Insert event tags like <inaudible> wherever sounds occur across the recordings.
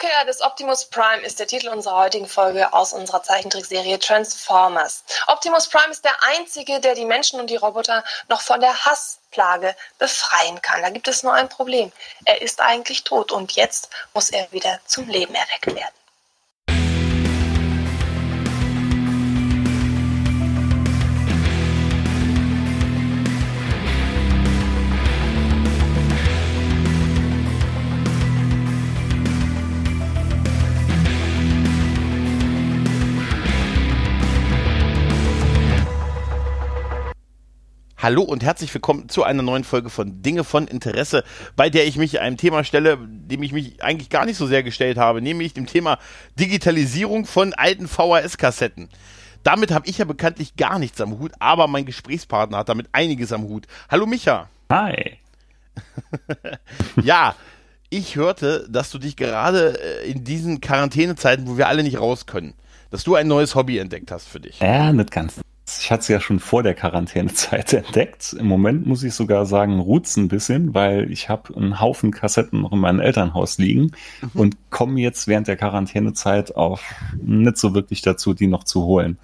Rückkehr des Optimus Prime ist der Titel unserer heutigen Folge aus unserer Zeichentrickserie Transformers. Optimus Prime ist der einzige, der die Menschen und die Roboter noch von der Hassplage befreien kann. Da gibt es nur ein Problem. Er ist eigentlich tot und jetzt muss er wieder zum Leben erweckt werden. Hallo und herzlich willkommen zu einer neuen Folge von Dinge von Interesse, bei der ich mich einem Thema stelle, dem ich mich eigentlich gar nicht so sehr gestellt habe, nämlich dem Thema Digitalisierung von alten VHS-Kassetten. Damit habe ich ja bekanntlich gar nichts am Hut, aber mein Gesprächspartner hat damit einiges am Hut. Hallo Micha. Hi. <laughs> ja, ich hörte, dass du dich gerade äh, in diesen Quarantänezeiten, wo wir alle nicht raus können, dass du ein neues Hobby entdeckt hast für dich. Ja, nicht ganz. Ich hatte es ja schon vor der Quarantänezeit <laughs> entdeckt. Im Moment muss ich sogar sagen, ruht's ein bisschen, weil ich habe einen Haufen Kassetten noch in meinem Elternhaus liegen mhm. und komme jetzt während der Quarantänezeit auch nicht so wirklich dazu, die noch zu holen.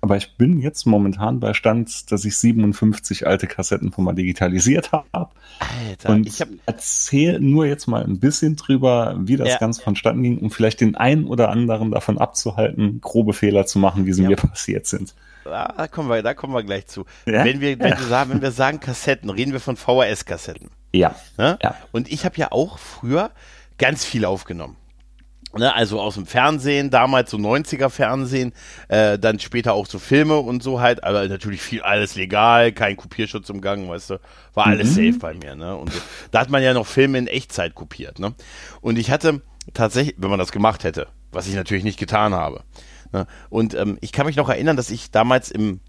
Aber ich bin jetzt momentan bei Stand, dass ich 57 alte Kassetten von mal digitalisiert habe. Alter, und ich hab... erzähle nur jetzt mal ein bisschen drüber, wie das ja. Ganze vonstatten ging, um vielleicht den einen oder anderen davon abzuhalten, grobe Fehler zu machen, wie sie ja. mir passiert sind. Da kommen wir, da kommen wir gleich zu. Ja? Wenn, wir, wenn, ja. wir sagen, wenn wir sagen Kassetten, reden wir von VHS-Kassetten. Ja. Ne? ja. Und ich habe ja auch früher ganz viel aufgenommen. Ne, also aus dem Fernsehen, damals so 90er Fernsehen, äh, dann später auch so Filme und so halt, aber natürlich viel alles legal, kein Kopierschutz im Gang, weißt du, war alles mhm. safe bei mir, ne? Und so. da hat man ja noch Filme in Echtzeit kopiert, ne? Und ich hatte tatsächlich, wenn man das gemacht hätte, was ich natürlich nicht getan habe, Ne? Und ähm, ich kann mich noch erinnern, dass ich damals im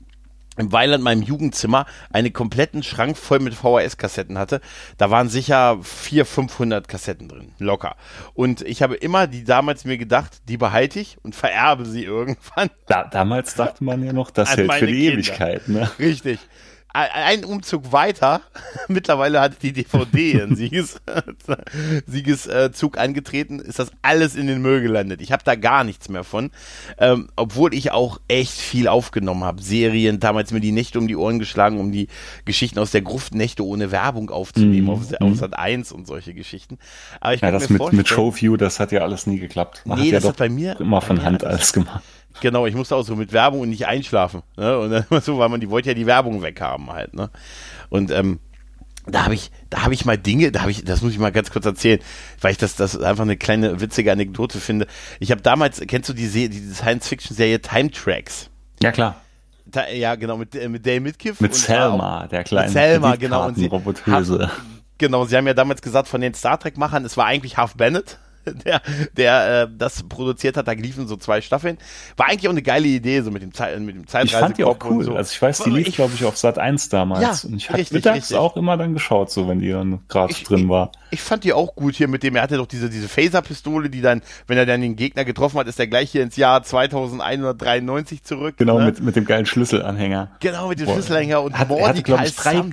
im Weiland meinem Jugendzimmer einen kompletten Schrank voll mit VHS-Kassetten hatte. Da waren sicher 400, 500 Kassetten drin, locker. Und ich habe immer die damals mir gedacht, die behalte ich und vererbe sie <laughs> irgendwann. Da, damals dachte man ja noch, das hält für die Kinder. Ewigkeit. Ne? Richtig ein Umzug weiter, <laughs> mittlerweile hat die DVD ihren <laughs> Sieges, Siegeszug angetreten, ist das alles in den Müll gelandet. Ich habe da gar nichts mehr von, ähm, obwohl ich auch echt viel aufgenommen habe. Serien, damals mir die Nächte um die Ohren geschlagen, um die Geschichten aus der Gruft Nächte ohne Werbung aufzunehmen, mm, auf, auf Sat 1 und solche Geschichten. Aber ich ja, das mit, mit Showview, das hat ja alles nie geklappt. Man nee, hat ja das hat bei mir immer von Hand alles gemacht. Genau, ich musste auch so mit Werbung und nicht einschlafen. Ne? Und dann <laughs> so, weil man die wollte ja die Werbung weghaben halt. Ne? Und ähm, da habe ich, da habe ich mal Dinge, da habe ich, das muss ich mal ganz kurz erzählen, weil ich das, das einfach eine kleine witzige Anekdote finde. Ich habe damals, kennst du die, Se die Science-Fiction-Serie Time Tracks? Ja klar. Da, ja, genau, mit, äh, mit Dale Mitkiff. Mit Selma, der kleine Selma, genau. Und sie, Robotöse. Genau, sie haben ja damals gesagt von den Star Trek-Machern, es war eigentlich Half Bennett. <laughs> der, der äh, das produziert hat. Da liefen so zwei Staffeln. War eigentlich auch eine geile Idee, so mit dem, Zeit, mit dem Zeitreisekopf. Ich fand die auch cool. So. Also ich weiß, die lief, glaube ich, auf Sat 1 damals. Ja, und ich habe mittags richtig. auch immer dann geschaut, so wenn die dann gerade drin war. Ich, ich fand die auch gut hier mit dem, er hatte doch diese, diese Phaser-Pistole, die dann, wenn er dann den Gegner getroffen hat, ist er gleich hier ins Jahr 2193 zurück. Genau, ne? mit, mit dem geilen Schlüsselanhänger. Genau, mit dem Boah. Schlüsselanhänger und hat, er hatte, glaube ich, drei,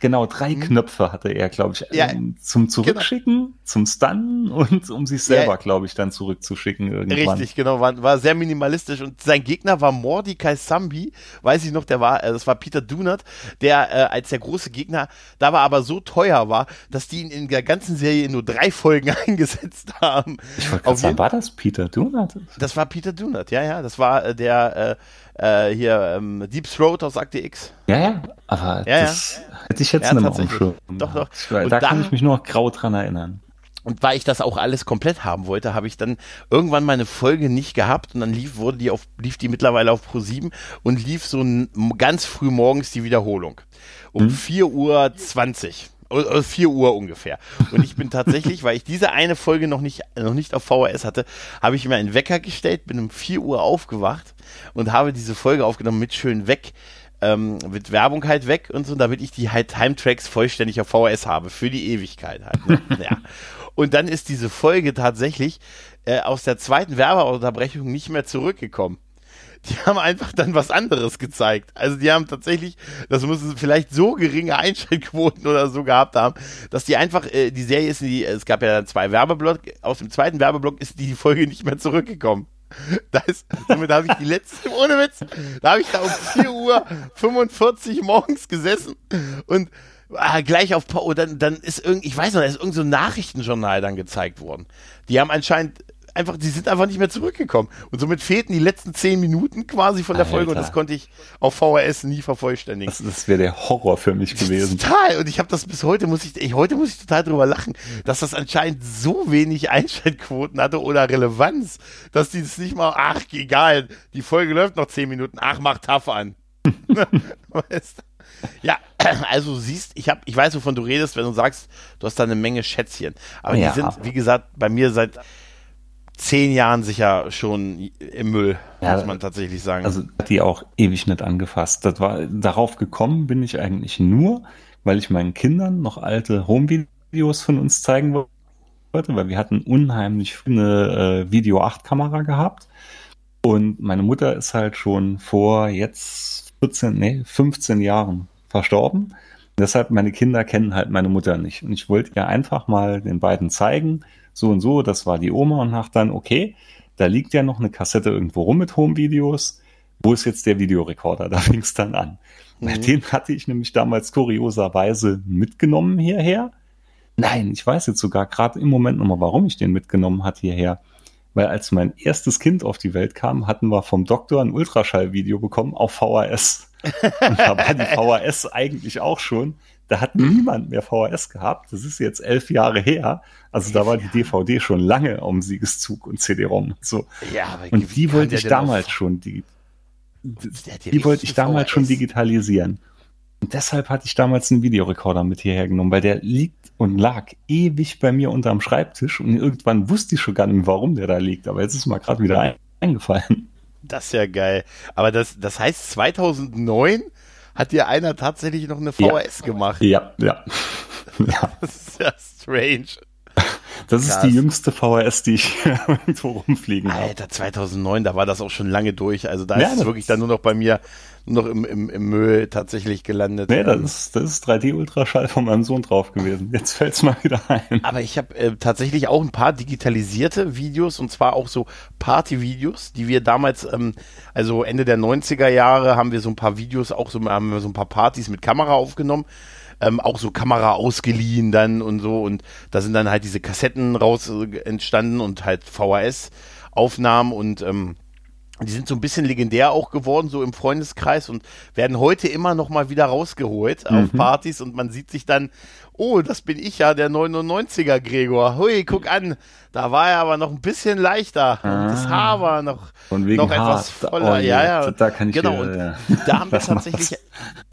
genau, drei hm? Knöpfe hatte er, glaube ich, ja, ähm, zum genau. Zurückschicken, genau. zum Stunnen und um sich selber, ja, glaube ich, dann zurückzuschicken irgendwann. Richtig, genau, war, war sehr minimalistisch und sein Gegner war Mordecai Sambi, weiß ich noch, der war, äh, das war Peter Dunert, der äh, als der große Gegner, da war aber so teuer war, dass die ihn in der ganzen Serie nur drei Folgen <laughs> eingesetzt haben. Ich wollte sagen, war das Peter Dunat? Das war Peter Dunat, ja, ja. Das war äh, der äh, äh, hier ähm, Deep Throat aus Akte X. Ja, ja, aber ja, das ja. hätte ich jetzt ja, nicht mehr. Doch, doch. Da, da kann ich mich nur noch grau dran erinnern. Und weil ich das auch alles komplett haben wollte, habe ich dann irgendwann meine Folge nicht gehabt und dann lief, wurde die auf, lief die mittlerweile auf Pro 7 und lief so ganz früh morgens die Wiederholung. Um hm. 4.20 Uhr. 4 Uhr ungefähr. Und ich bin <laughs> tatsächlich, weil ich diese eine Folge noch nicht, noch nicht auf VHS hatte, habe ich mir einen Wecker gestellt, bin um 4 Uhr aufgewacht und habe diese Folge aufgenommen mit schön weg, ähm, mit Werbung halt weg und so, damit ich die halt Time Tracks vollständig auf VHS habe, für die Ewigkeit halt. Ne? <laughs> ja. Und dann ist diese Folge tatsächlich äh, aus der zweiten Werbeunterbrechung nicht mehr zurückgekommen die haben einfach dann was anderes gezeigt. Also die haben tatsächlich, das müssen vielleicht so geringe Einschaltquoten oder so gehabt haben, dass die einfach, äh, die Serie ist, die, es gab ja zwei Werbeblock, aus dem zweiten Werbeblock ist die Folge nicht mehr zurückgekommen. Da ist, somit habe ich die letzte, ohne Witz, da habe ich da um 4 Uhr 45 morgens gesessen und ah, gleich auf, oh, dann, dann ist irgend, ich weiß noch, da ist irgend so ein Nachrichtenjournal dann gezeigt worden. Die haben anscheinend einfach, die sind einfach nicht mehr zurückgekommen. Und somit fehlten die letzten zehn Minuten quasi von der Alter. Folge und das konnte ich auf VHS nie vervollständigen. Das, das wäre der Horror für mich gewesen. Total. Und ich habe das bis heute, muss ich, ich, heute muss ich total drüber lachen, dass das anscheinend so wenig Einschaltquoten hatte oder Relevanz, dass die es nicht mal, ach, egal, die Folge läuft noch zehn Minuten, ach, mach tough an. <laughs> <laughs> weißt ja, <clears throat> also siehst, ich habe, ich weiß, wovon du redest, wenn du sagst, du hast da eine Menge Schätzchen. Aber ja. die sind, wie gesagt, bei mir seit zehn Jahren sicher schon im Müll, ja, muss man tatsächlich sagen. Also die auch ewig nicht angefasst. Das war, darauf gekommen bin ich eigentlich nur, weil ich meinen Kindern noch alte Home-Videos von uns zeigen wollte, weil wir hatten unheimlich eine äh, Video 8 Kamera gehabt. Und meine Mutter ist halt schon vor jetzt 14, nee, 15 Jahren verstorben. Deshalb, meine Kinder kennen halt meine Mutter nicht. Und ich wollte ihr einfach mal den beiden zeigen, so und so, das war die Oma und nach dann, okay, da liegt ja noch eine Kassette irgendwo rum mit Home-Videos. Wo ist jetzt der Videorekorder? <laughs> Da fing es dann an. Mhm. Den hatte ich nämlich damals kurioserweise mitgenommen hierher. Nein, ich weiß jetzt sogar gerade im Moment nochmal, warum ich den mitgenommen hat hierher. Weil als mein erstes Kind auf die Welt kam, hatten wir vom Doktor ein Ultraschallvideo bekommen auf VHS. Und da war die VHS eigentlich auch schon da hat niemand mehr VHS gehabt. Das ist jetzt elf Jahre her. Also da war die DVD schon lange am Siegeszug und CD-ROM und so. Ja, aber und die wollte ich damals schon, die, die, die wollte ich damals VHS. schon digitalisieren. Und deshalb hatte ich damals einen Videorekorder mit hierher genommen, weil der liegt und lag ewig bei mir unterm Schreibtisch und irgendwann wusste ich schon gar nicht, warum der da liegt. Aber jetzt ist mir gerade wieder eingefallen. Das ist ja geil. Aber das, das heißt 2009 hat dir einer tatsächlich noch eine VHS ja. gemacht. Ja, ja. ja. <laughs> Das ist ja strange. Das Krass. ist die jüngste VHS, die ich <laughs> irgendwo rumfliegen habe. Alter, 2009, da war das auch schon lange durch. Also da ja, ist es wirklich dann nur noch bei mir noch im, im, im Müll tatsächlich gelandet. Nee, das ist, das ist 3D-Ultraschall von meinem Sohn drauf gewesen. Jetzt fällt es mal wieder ein. Aber ich habe äh, tatsächlich auch ein paar digitalisierte Videos und zwar auch so Party-Videos, die wir damals, ähm, also Ende der 90er Jahre haben wir so ein paar Videos, auch so, haben wir so ein paar Partys mit Kamera aufgenommen. Ähm, auch so Kamera ausgeliehen dann und so. Und da sind dann halt diese Kassetten raus äh, entstanden und halt VHS-Aufnahmen und ähm, die sind so ein bisschen legendär auch geworden, so im Freundeskreis und werden heute immer noch mal wieder rausgeholt mhm. auf Partys und man sieht sich dann, oh, das bin ich ja, der 99er Gregor. Hui, guck an, da war er aber noch ein bisschen leichter. Ah. Das Haar war noch, noch etwas voller. Oh, ja, ja. Da kann ich genau, und ja. da haben wir tatsächlich,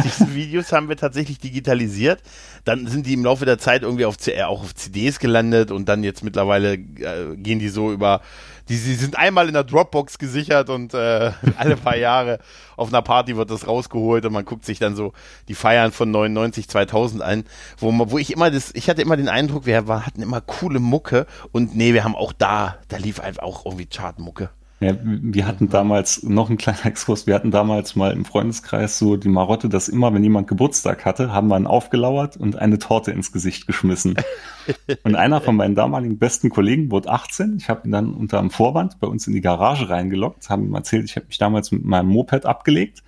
diese Videos haben wir tatsächlich digitalisiert. Dann sind die im Laufe der Zeit irgendwie auf, auch auf CDs gelandet und dann jetzt mittlerweile äh, gehen die so über die, die sind einmal in der Dropbox gesichert und äh, <laughs> alle paar Jahre auf einer Party wird das rausgeholt und man guckt sich dann so die Feiern von 99, 2000 an, wo, wo ich immer das, ich hatte immer den Eindruck, wir hatten immer coole Mucke und nee, wir haben auch da, da lief einfach auch irgendwie Chartmucke. Ja, wir hatten damals noch einen kleinen <laughs> Exkurs. Wir hatten damals mal im Freundeskreis so die Marotte, dass immer, wenn jemand Geburtstag hatte, haben wir ihn aufgelauert und eine Torte ins Gesicht geschmissen. <laughs> und einer von meinen damaligen besten Kollegen wurde 18. Ich habe ihn dann unter einem Vorwand bei uns in die Garage reingelockt, haben ihm erzählt, ich habe mich damals mit meinem Moped abgelegt.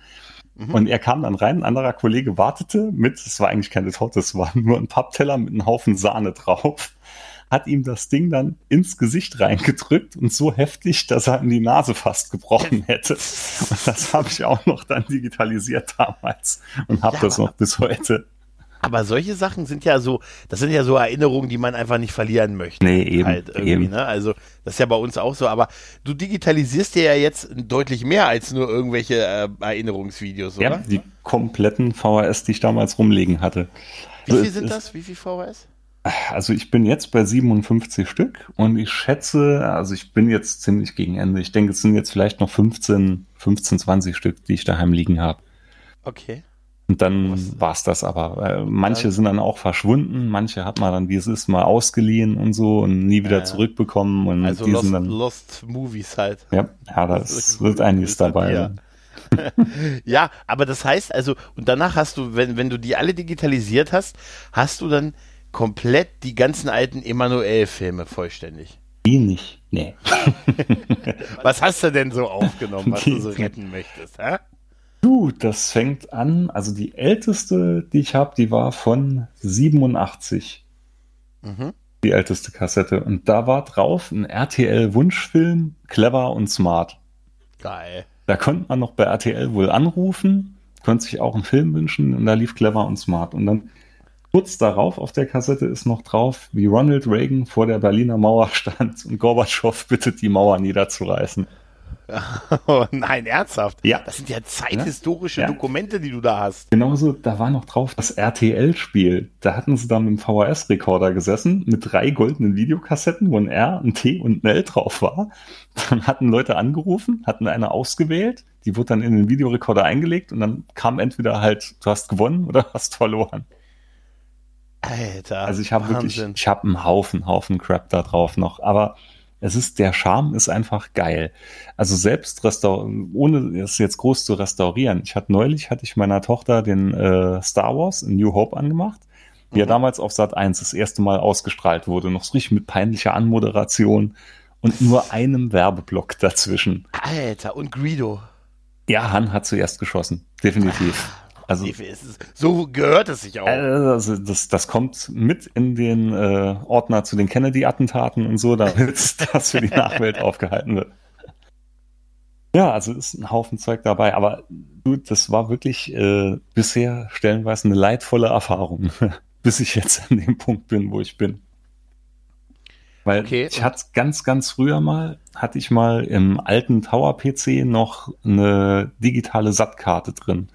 Mhm. Und er kam dann rein, ein anderer Kollege wartete mit, es war eigentlich keine Torte, es war <laughs> nur ein Pappteller mit einem Haufen Sahne drauf hat ihm das Ding dann ins Gesicht reingedrückt und so heftig, dass er in die Nase fast gebrochen hätte. Und das habe ich auch noch dann digitalisiert damals und habe ja, das noch bis heute. Aber solche Sachen sind ja so, das sind ja so Erinnerungen, die man einfach nicht verlieren möchte. Nee, eben. Halt eben. Ne? Also, das ist ja bei uns auch so. Aber du digitalisierst dir ja jetzt deutlich mehr als nur irgendwelche äh, Erinnerungsvideos, oder? Ja, die kompletten VHS, die ich damals rumliegen hatte. Wie viel sind das? Wie viel VHS? Also ich bin jetzt bei 57 Stück und ich schätze, also ich bin jetzt ziemlich gegen Ende. Ich denke, es sind jetzt vielleicht noch 15, 15, 20 Stück, die ich daheim liegen habe. Okay. Und dann war es das aber. Äh, manche ja. sind dann auch verschwunden, manche hat man dann, wie es ist, mal ausgeliehen und so und nie wieder ja. zurückbekommen. Und also die Lost, sind dann, Lost Movies halt. Ja, ja das, das wird einiges dabei. Ja. <laughs> ja, aber das heißt also, und danach hast du, wenn, wenn du die alle digitalisiert hast, hast du dann komplett die ganzen alten Emanuel-Filme vollständig. Die nicht, nee. <laughs> was hast du denn so aufgenommen, was die, du so retten möchtest, hä? Du, das fängt an, also die älteste, die ich habe, die war von 87. Mhm. Die älteste Kassette. Und da war drauf ein RTL-Wunschfilm, clever und smart. Geil. Da konnte man noch bei RTL wohl anrufen, konnte sich auch einen Film wünschen und da lief clever und smart. Und dann kurz darauf auf der Kassette ist noch drauf, wie Ronald Reagan vor der Berliner Mauer <laughs> stand und Gorbatschow bittet, die Mauer niederzureißen. <laughs> Oh nein, ernsthaft? Ja. Das sind ja zeithistorische ja. Dokumente, die du da hast. Genauso, da war noch drauf das RTL-Spiel. Da hatten sie dann mit dem VHS-Rekorder gesessen, mit drei goldenen Videokassetten, wo ein R, ein T und ein L drauf war. Dann hatten Leute angerufen, hatten eine ausgewählt, die wurde dann in den Videorekorder eingelegt und dann kam entweder halt, du hast gewonnen oder <laughs> hast verloren. Alter. Also ich habe wirklich, ich habe einen Haufen, Haufen Crap da drauf noch. Aber es ist, der Charme ist einfach geil. Also selbst restaur ohne es jetzt groß zu restaurieren. Ich hatte neulich, hatte ich meiner Tochter den äh, Star Wars in New Hope angemacht, mhm. ja damals auf Sat 1 das erste Mal ausgestrahlt wurde. Noch so richtig mit peinlicher Anmoderation und nur einem Werbeblock dazwischen. Alter, und Greedo. Ja, Han hat zuerst geschossen. Definitiv. Also, so gehört es sich auch. Also das, das kommt mit in den äh, Ordner zu den Kennedy-Attentaten und so, damit <laughs> das für die Nachwelt aufgehalten wird. Ja, also ist ein Haufen Zeug dabei, aber du, das war wirklich äh, bisher stellenweise eine leidvolle Erfahrung, <laughs> bis ich jetzt an dem Punkt bin, wo ich bin. Weil okay, ich hatte ganz, ganz früher mal, hatte ich mal im alten Tower-PC noch eine digitale SAT-Karte drin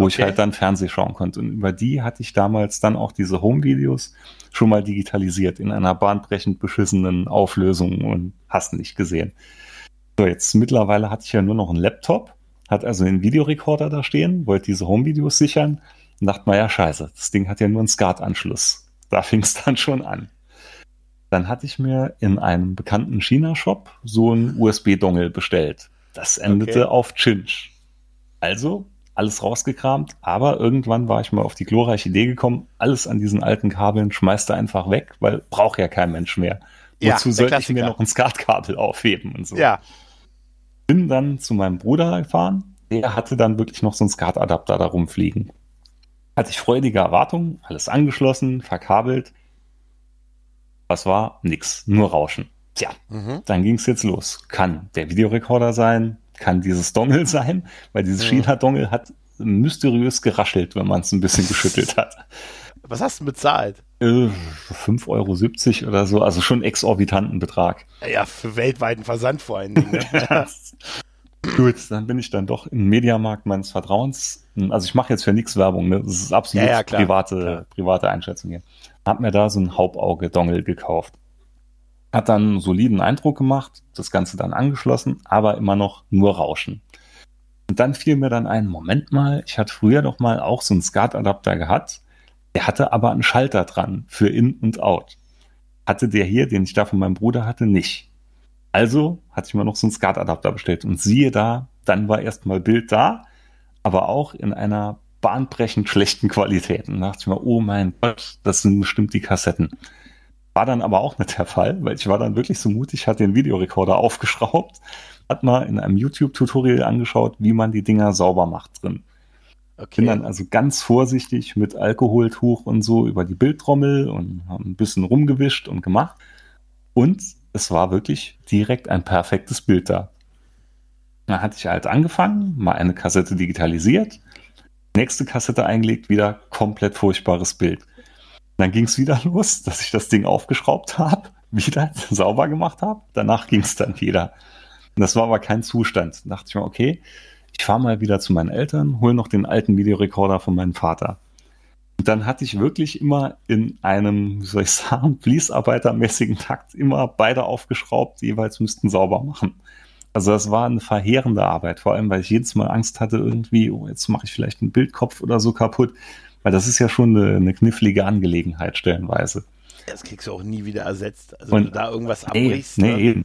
wo okay. ich halt dann Fernseh schauen konnte. Und über die hatte ich damals dann auch diese Home-Videos schon mal digitalisiert in einer bahnbrechend beschissenen Auflösung und hast nicht gesehen. So, jetzt mittlerweile hatte ich ja nur noch einen Laptop, hat also einen Videorekorder da stehen, wollte diese Home-Videos sichern und dachte mal, ja, scheiße, das Ding hat ja nur einen SCART-Anschluss. Da <laughs> fing es dann schon an. Dann hatte ich mir in einem bekannten China-Shop so einen USB-Dongle bestellt. Das endete okay. auf Chinch. Also alles rausgekramt, aber irgendwann war ich mal auf die glorreiche Idee gekommen, alles an diesen alten Kabeln schmeißt er einfach weg, weil braucht ja kein Mensch mehr. Ja, Wozu sollte ich mir noch ein Skatkabel aufheben und so? Ja. Bin dann zu meinem Bruder gefahren, der hatte dann wirklich noch so einen Skatadapter da rumfliegen. Hatte ich freudige Erwartungen, alles angeschlossen, verkabelt. Was war? Nix, nur Rauschen. Tja, mhm. dann ging es jetzt los. Kann der Videorekorder sein, kann dieses Dongle sein, weil dieses. China-Dongle hat mysteriös geraschelt, wenn man es ein bisschen geschüttelt hat. Was hast du bezahlt? Äh, 5,70 Euro oder so, also schon exorbitanten Betrag. Ja, für weltweiten Versand vor allen Dingen. Ne? <laughs> Gut, dann bin ich dann doch im Mediamarkt meines Vertrauens. Also ich mache jetzt für nichts Werbung, ne? Das ist absolut ja, ja, klar, private, klar. private Einschätzung hier. Hab mir da so ein Hauptauge-Dongle gekauft. Hat dann einen soliden Eindruck gemacht, das Ganze dann angeschlossen, aber immer noch nur Rauschen. Und dann fiel mir dann ein, Moment mal, ich hatte früher doch mal auch so einen SCART-Adapter gehabt, der hatte aber einen Schalter dran für In und Out. Hatte der hier, den ich da von meinem Bruder hatte, nicht. Also hatte ich mir noch so einen SCART-Adapter bestellt und siehe da, dann war erstmal Bild da, aber auch in einer bahnbrechend schlechten Qualität. Und da dachte ich mir, oh mein Gott, das sind bestimmt die Kassetten. War dann aber auch nicht der Fall, weil ich war dann wirklich so mutig, hatte den Videorekorder aufgeschraubt, hat mal in einem YouTube-Tutorial angeschaut, wie man die Dinger sauber macht drin. Okay. Bin dann also ganz vorsichtig mit Alkoholtuch und so über die Bildtrommel und haben ein bisschen rumgewischt und gemacht. Und es war wirklich direkt ein perfektes Bild da. Da hatte ich halt angefangen, mal eine Kassette digitalisiert, nächste Kassette eingelegt, wieder komplett furchtbares Bild dann ging es wieder <laughs> los, dass ich das Ding aufgeschraubt habe, wieder <laughs> sauber gemacht habe. Danach ging es dann wieder. Und das war aber kein Zustand. Da dachte ich mir, okay, ich fahre mal wieder zu meinen Eltern, hole noch den alten Videorekorder von meinem Vater. Und dann hatte ich wirklich immer in einem, wie soll ich sagen, <laughs> Fließarbeitermäßigen Takt immer beide aufgeschraubt, jeweils müssten sauber machen. Also das war eine verheerende Arbeit, vor allem weil ich jedes Mal Angst hatte, irgendwie, oh, jetzt mache ich vielleicht einen Bildkopf oder so kaputt, weil das ist ja schon eine, eine knifflige Angelegenheit stellenweise. Das kriegst du auch nie wieder ersetzt. Also Und, wenn du da irgendwas abbrichst. Nee, nee ne? eben.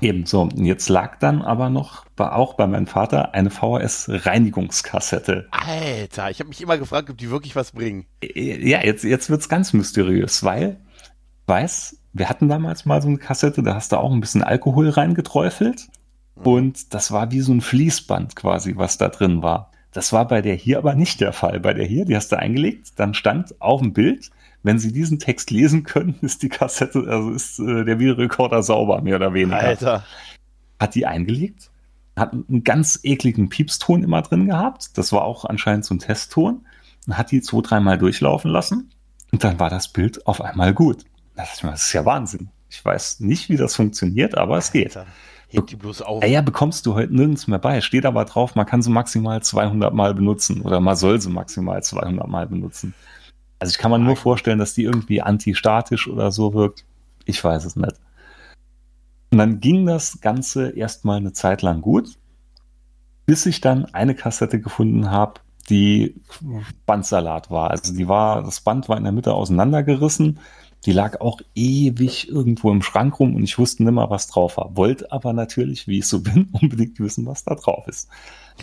Eben so. Und jetzt lag dann aber noch bei, auch bei meinem Vater eine VHS-Reinigungskassette. Alter, ich habe mich immer gefragt, ob die wirklich was bringen. Ja, jetzt, jetzt wird's ganz mysteriös, weil, weiß, wir hatten damals mal so eine Kassette, da hast du auch ein bisschen Alkohol reingeträufelt. Mhm. Und das war wie so ein Fließband quasi, was da drin war. Das war bei der hier aber nicht der Fall. Bei der hier, die hast du eingelegt, dann stand auf dem Bild, wenn Sie diesen Text lesen können, <laughs> ist die Kassette, also ist äh, der Videorekorder sauber, mehr oder weniger. Alter. Hat die eingelegt, hat einen ganz ekligen Piepston immer drin gehabt. Das war auch anscheinend so ein Testton. Und hat die zwei, dreimal durchlaufen lassen. Und dann war das Bild auf einmal gut. Das ist ja Wahnsinn. Ich weiß nicht, wie das funktioniert, aber es geht. Hebt die bloß auf. Ja, ja, bekommst du heute nirgends mehr bei. Steht aber drauf, man kann sie maximal 200 Mal benutzen oder man soll sie maximal 200 Mal benutzen. Also ich kann mir nur vorstellen, dass die irgendwie antistatisch oder so wirkt. Ich weiß es nicht. Und dann ging das Ganze erstmal eine Zeit lang gut, bis ich dann eine Kassette gefunden habe, die Bandsalat war. Also die war, das Band war in der Mitte auseinandergerissen die lag auch ewig irgendwo im Schrank rum und ich wusste nicht mal, was drauf war. Wollte aber natürlich, wie ich so <laughs> bin, unbedingt wissen, was da drauf ist.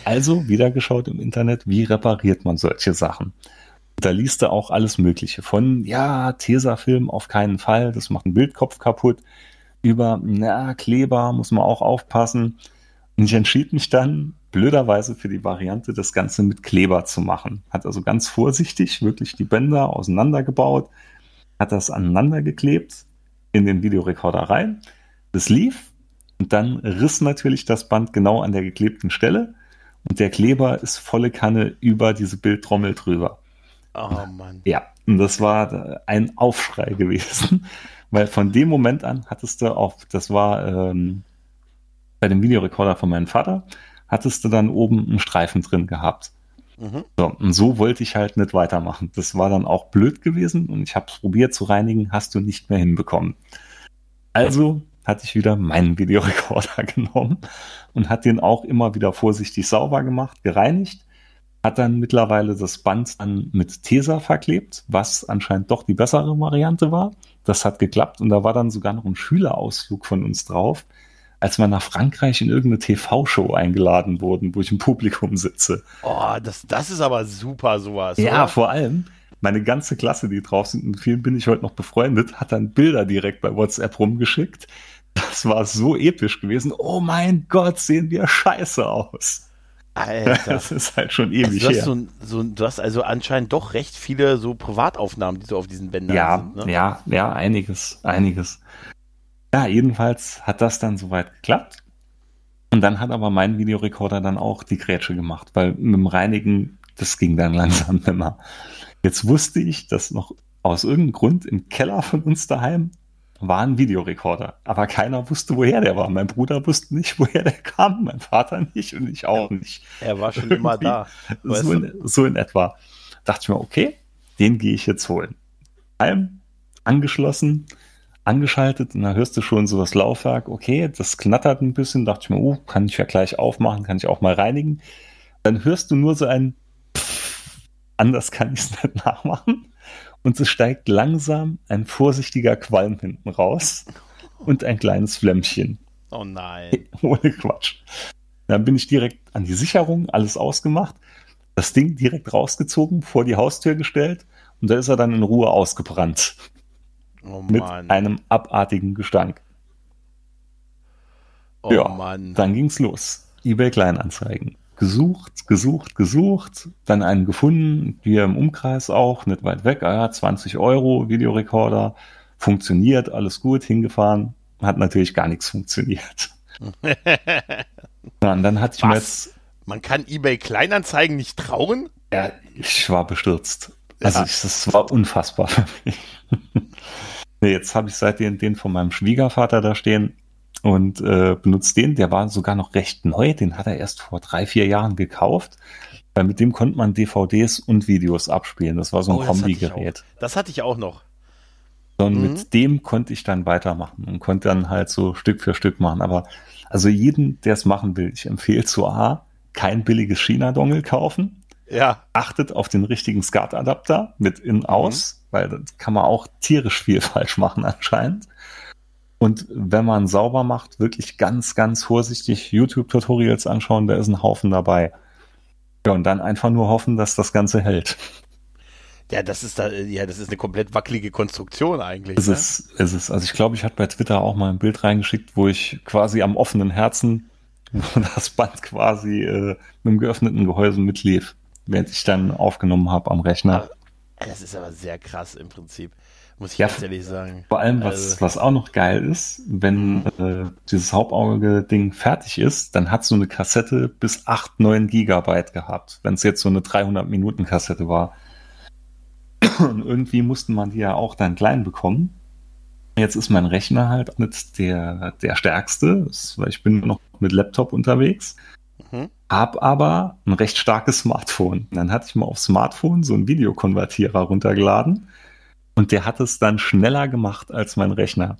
Also wieder geschaut im Internet, wie repariert man solche Sachen. Da liest er auch alles Mögliche. Von, ja, Tesafilm auf keinen Fall, das macht einen Bildkopf kaputt, über, na, Kleber muss man auch aufpassen. Und ich entschied mich dann, blöderweise für die Variante, das Ganze mit Kleber zu machen. Hat also ganz vorsichtig wirklich die Bänder auseinandergebaut, hat das aneinander geklebt in den Videorekorder rein. Das lief und dann riss natürlich das Band genau an der geklebten Stelle und der Kleber ist volle Kanne über diese Bildtrommel drüber. Oh Mann. Ja, und das war ein Aufschrei gewesen, <laughs> weil von dem Moment an hattest du auch, das war ähm, bei dem Videorekorder von meinem Vater, hattest du dann oben einen Streifen drin gehabt. Mhm. So, und so wollte ich halt nicht weitermachen. Das war dann auch blöd gewesen und ich habe es probiert zu reinigen, hast du nicht mehr hinbekommen. Also hatte ich wieder meinen Videorekorder <laughs> genommen und hat den auch immer wieder vorsichtig sauber gemacht, gereinigt, hat dann mittlerweile das Band dann mit Tesa verklebt, was anscheinend doch die bessere Variante war. Das hat geklappt und da war dann sogar noch ein Schülerausflug von uns drauf als wir nach Frankreich in irgendeine TV-Show eingeladen wurden, wo ich im Publikum sitze. Oh, das, das ist aber super, sowas. Ja, oder? vor allem. Meine ganze Klasse, die drauf sind, mit vielen bin ich heute noch befreundet, hat dann Bilder direkt bei WhatsApp rumgeschickt. Das war so episch gewesen. Oh mein Gott, sehen wir scheiße aus. Alter. <laughs> Das ist halt schon ewig also du her. So, so, du hast also anscheinend doch recht viele so Privataufnahmen, die so auf diesen Bändern ja, sind. Ne? Ja, ja, einiges, einiges. Ja, jedenfalls hat das dann soweit geklappt. Und dann hat aber mein Videorekorder dann auch die Grätsche gemacht, weil mit dem Reinigen, das ging dann <laughs> langsam immer. Jetzt wusste ich, dass noch aus irgendeinem Grund im Keller von uns daheim war ein Videorekorder. Aber keiner wusste, woher der war. Mein Bruder wusste nicht, <laughs> woher der kam, mein Vater nicht und ich auch nicht. Er war schon immer da. <laughs> So in, so in, etwa. Dachte ich mir, okay, den gehe ich jetzt holen. Heim, angeschlossen, angeschaltet und da hörst du schon so das Laufwerk, okay, das knattert ein bisschen, dachte ich mir, oh, kann ich ja gleich aufmachen, kann ich auch mal reinigen. Dann hörst du nur so ein Pff, anders kann ich es <laughs> nicht nachmachen. Und es steigt langsam ein vorsichtiger Qualm hinten raus und ein kleines Flämmchen. Oh nein. <laughs> Ohne Quatsch. Dann bin ich direkt an die Sicherung, alles ausgemacht, das Ding direkt rausgezogen, vor die Haustür gestellt und da ist er dann in Ruhe ausgebrannt. Oh mit einem abartigen Gestank. Oh ja, Mann. dann ging's los. eBay Kleinanzeigen. Gesucht, gesucht, gesucht, dann einen gefunden, hier im Umkreis auch, nicht weit weg, ah ja, 20 Euro, Videorekorder, funktioniert, alles gut, hingefahren, hat natürlich gar nichts funktioniert. <laughs> und dann hatte ich Was? mir jetzt. Man kann eBay Kleinanzeigen nicht trauen? Ja, ich war bestürzt. Also ja. ich, das war unfassbar für mich. <laughs> Nee, jetzt habe ich seitdem den von meinem Schwiegervater da stehen und äh, benutze den. Der war sogar noch recht neu. Den hat er erst vor drei, vier Jahren gekauft. Weil mit dem konnte man DVDs und Videos abspielen. Das war so ein oh, Kombi-Gerät. Das hatte ich auch noch. sondern mhm. mit dem konnte ich dann weitermachen und konnte dann halt so Stück für Stück machen. Aber also jeden, der es machen will, ich empfehle zu A, kein billiges China-Dongle kaufen. Ja. Achtet auf den richtigen SCART-Adapter mit in-aus, mhm. weil das kann man auch tierisch viel <laughs> falsch machen anscheinend. Und wenn man sauber macht, wirklich ganz, ganz vorsichtig YouTube-Tutorials anschauen, da ist ein Haufen dabei. Ja, und dann einfach nur hoffen, dass das Ganze hält. Ja, das ist da, ja, das ist eine komplett wackelige Konstruktion eigentlich. Es ne? ist, es ist, also ich glaube, ich hatte bei Twitter auch mal ein Bild reingeschickt, wo ich quasi am offenen Herzen <laughs> das Band quasi äh, mit dem geöffneten Gehäuse mitlief, während ich dann aufgenommen habe am Rechner. Das ist aber sehr krass im Prinzip, muss ich ja, ganz ehrlich sagen. Vor allem, was, also. was auch noch geil ist, wenn äh, dieses Hauptauge-Ding fertig ist, dann hat so eine Kassette bis 8, 9 Gigabyte gehabt, wenn es jetzt so eine 300-Minuten-Kassette war. <clears throat> Und irgendwie mussten man die ja auch dann klein bekommen. Jetzt ist mein Rechner halt nicht der, der stärkste, weil ich bin noch mit Laptop unterwegs. Mhm. Hab aber ein recht starkes Smartphone. Dann hatte ich mal auf Smartphone so einen Videokonvertierer runtergeladen und der hat es dann schneller gemacht als mein Rechner.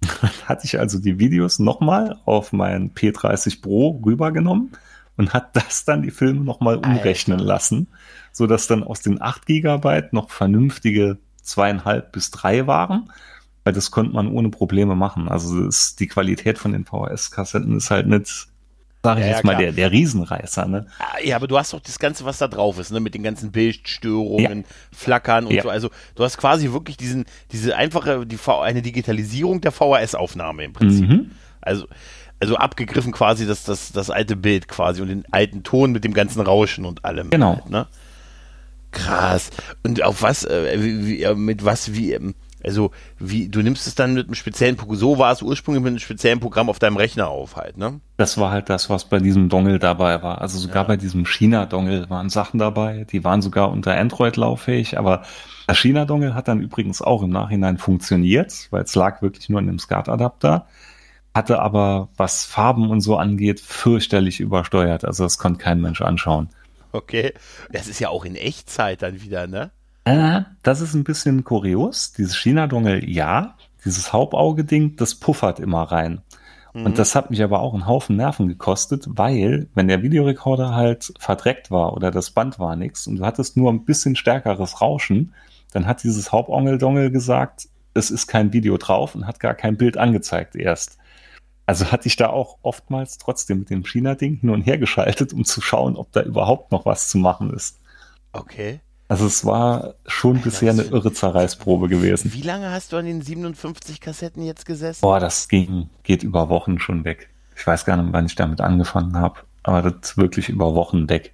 <laughs> Dann hatte ich also die Videos nochmal auf mein P30 Pro rübergenommen und hat das dann die Filme nochmal umrechnen Alter. lassen, sodass dann aus den 8 Gigabyte noch vernünftige zweieinhalb bis drei waren weil das konnte man ohne Probleme machen. Also ist, die Qualität von den VHS-Kassetten ist halt nicht, sage ich ja, jetzt ja, mal, der, der Riesenreißer. Ne? Ah, ja, aber du hast doch das Ganze, was da drauf ist, ne? mit den ganzen Bildstörungen, ja. Flackern und so. Also du hast quasi wirklich diesen, diese einfache, die eine Digitalisierung der VHS-Aufnahme im Prinzip. Mhm. Also also abgegriffen quasi das, das, das alte Bild quasi und den alten Ton mit dem ganzen Rauschen und allem. Genau. Halt, ne? Krass. Und auf was, äh, wie, äh, mit was, wie, ähm, also, wie, du nimmst es dann mit einem speziellen Programm, so war es ursprünglich mit einem speziellen Programm auf deinem Rechner auf halt, ne? Das war halt das, was bei diesem Dongle dabei war. Also sogar ja. bei diesem China-Dongle waren Sachen dabei, die waren sogar unter Android lauffähig, aber der China-Dongle hat dann übrigens auch im Nachhinein funktioniert, weil es lag wirklich nur in dem SCART-Adapter, hatte aber, was Farben und so angeht, fürchterlich übersteuert. Also das konnte kein Mensch anschauen. Okay. Das ist ja auch in Echtzeit dann wieder, ne? Äh, das ist ein bisschen kurios. Dieses China-Dongle, ja. Dieses Hauptauge-Ding, das puffert immer rein. Mhm. Und das hat mich aber auch einen Haufen Nerven gekostet, weil, wenn der Videorekorder halt verdreckt war oder das Band war nichts und du hattest nur ein bisschen stärkeres Rauschen, dann hat dieses Hauptongel-Dongle gesagt, es ist kein Video drauf und hat gar kein Bild angezeigt erst. Also hatte ich da auch oftmals trotzdem mit dem China-Ding hin und her geschaltet, um zu schauen, ob da überhaupt noch was zu machen ist. Okay. Also es war schon Alter, bisher eine irre Zerreißprobe gewesen. Wie lange hast du an den 57 Kassetten jetzt gesessen? Boah, das ging, geht über Wochen schon weg. Ich weiß gar nicht, wann ich damit angefangen habe, aber das ist wirklich über Wochen weg.